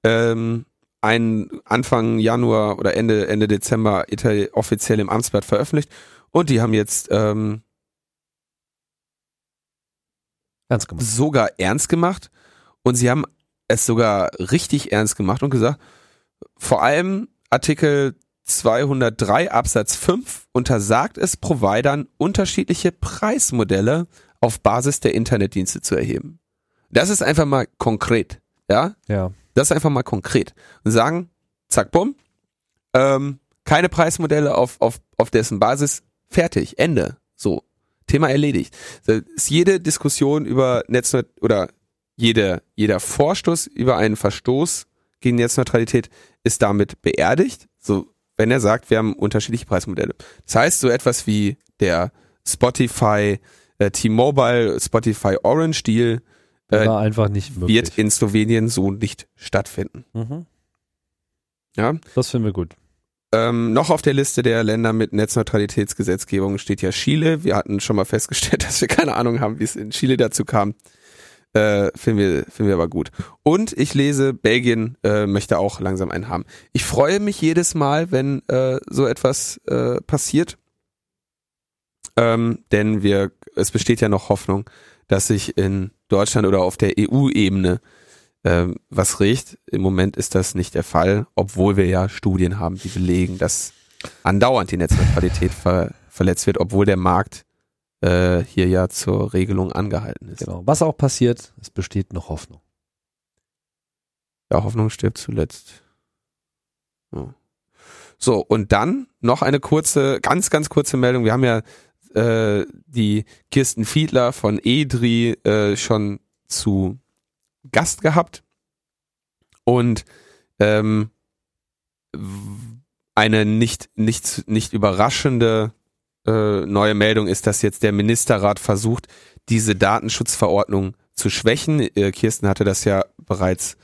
Ähm, ein Anfang Januar oder Ende Ende Dezember offiziell im Amtsblatt veröffentlicht und die haben jetzt ähm, ernst gemacht. sogar ernst gemacht und sie haben es sogar richtig ernst gemacht und gesagt, vor allem Artikel 203 Absatz 5 untersagt es Providern unterschiedliche Preismodelle auf Basis der Internetdienste zu erheben. Das ist einfach mal konkret, ja? Ja. Das ist einfach mal konkret. Und sagen, zack, bumm, ähm, keine Preismodelle auf, auf, auf dessen Basis, fertig, Ende. So, Thema erledigt. Ist jede Diskussion über Netzneutralität oder jede, jeder Vorstoß über einen Verstoß gegen Netzneutralität ist damit beerdigt. So, wenn er sagt, wir haben unterschiedliche Preismodelle. Das heißt, so etwas wie der Spotify äh, T-Mobile, Spotify Orange Deal äh, einfach nicht möglich. wird in Slowenien so nicht stattfinden. Mhm. Ja. Das finden wir gut. Ähm, noch auf der Liste der Länder mit Netzneutralitätsgesetzgebung steht ja Chile. Wir hatten schon mal festgestellt, dass wir keine Ahnung haben, wie es in Chile dazu kam. Äh, finden, wir, finden wir aber gut. Und ich lese, Belgien äh, möchte auch langsam einen haben. Ich freue mich jedes Mal, wenn äh, so etwas äh, passiert ähm, denn wir, es besteht ja noch Hoffnung, dass sich in Deutschland oder auf der EU-Ebene ähm, was riecht. Im Moment ist das nicht der Fall, obwohl wir ja Studien haben, die belegen, dass andauernd die Netzneutralität ver verletzt wird, obwohl der Markt äh, hier ja zur Regelung angehalten ist. Genau. Was auch passiert, es besteht noch Hoffnung. Ja, Hoffnung stirbt zuletzt. Ja. So, und dann noch eine kurze, ganz, ganz kurze Meldung. Wir haben ja äh, die Kirsten Fiedler von EDRI äh, schon zu Gast gehabt. Und ähm, eine nicht, nicht, nicht überraschende äh, neue Meldung ist, dass jetzt der Ministerrat versucht, diese Datenschutzverordnung zu schwächen. Äh, Kirsten hatte das ja bereits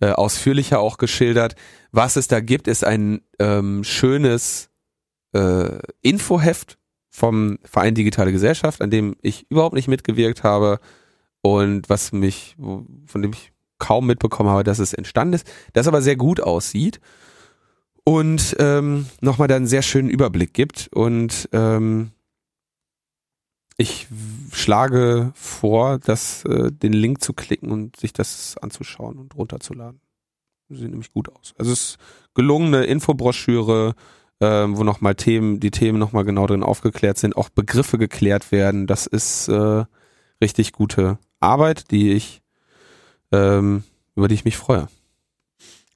äh, ausführlicher auch geschildert. Was es da gibt, ist ein ähm, schönes äh, Infoheft vom Verein Digitale Gesellschaft, an dem ich überhaupt nicht mitgewirkt habe und was mich, von dem ich kaum mitbekommen habe, dass es entstanden ist, das aber sehr gut aussieht und ähm, nochmal da einen sehr schönen Überblick gibt und ähm, ich schlage vor, das, äh, den Link zu klicken und sich das anzuschauen und runterzuladen. Sieht nämlich gut aus. Also es ist gelungene Infobroschüre, ähm, wo nochmal Themen, die Themen nochmal genau drin aufgeklärt sind, auch Begriffe geklärt werden. Das ist äh, richtig gute Arbeit, die ich, ähm, über die ich mich freue.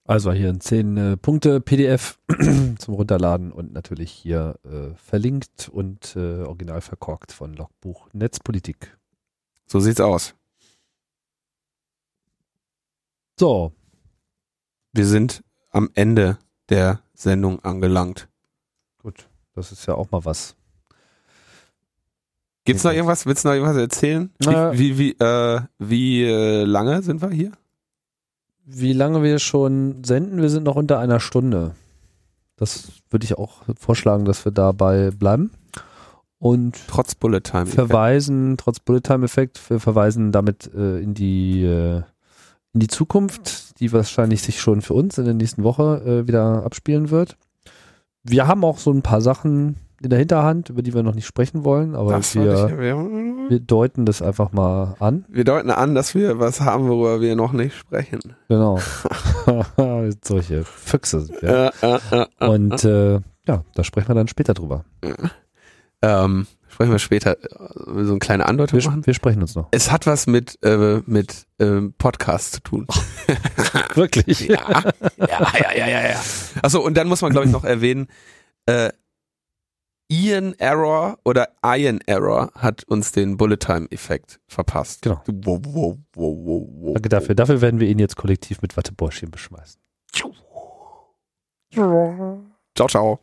Also hier ein 10 äh, Punkte PDF zum Runterladen und natürlich hier äh, verlinkt und äh, original verkorkt von Logbuch Netzpolitik. So sieht's aus. So. Wir sind am Ende der Sendung angelangt. Gut, das ist ja auch mal was. Gibt's noch irgendwas? Willst du noch irgendwas erzählen? Wie, wie, wie, äh, wie äh, lange sind wir hier? wie lange wir schon senden. Wir sind noch unter einer Stunde. Das würde ich auch vorschlagen, dass wir dabei bleiben. Und trotz Bullet Time verweisen, trotz Bullet Time Effekt, wir verweisen damit äh, in die äh, in die Zukunft, die wahrscheinlich sich schon für uns in der nächsten Woche äh, wieder abspielen wird. Wir haben auch so ein paar Sachen in der Hinterhand, über die wir noch nicht sprechen wollen, aber wir, wir deuten das einfach mal an. Wir deuten an, dass wir was haben, worüber wir noch nicht sprechen. Genau. Solche Füchse sind wir. Und äh, ja, da sprechen wir dann später drüber. Ähm, sprechen wir später äh, so eine kleine Andeutung wir, machen. Wir sprechen uns noch. Es hat was mit äh, mit ähm, Podcast zu tun. Wirklich? ja. ja, ja, ja, ja, ja. Achso, und dann muss man glaube ich noch erwähnen, äh, Ian Error oder Ian Error hat uns den Bullet Time Effekt verpasst. Genau. Wow, wow, wow, Danke dafür. Dafür werden wir ihn jetzt kollektiv mit Wattebäuschen beschmeißen. Ciao, ciao.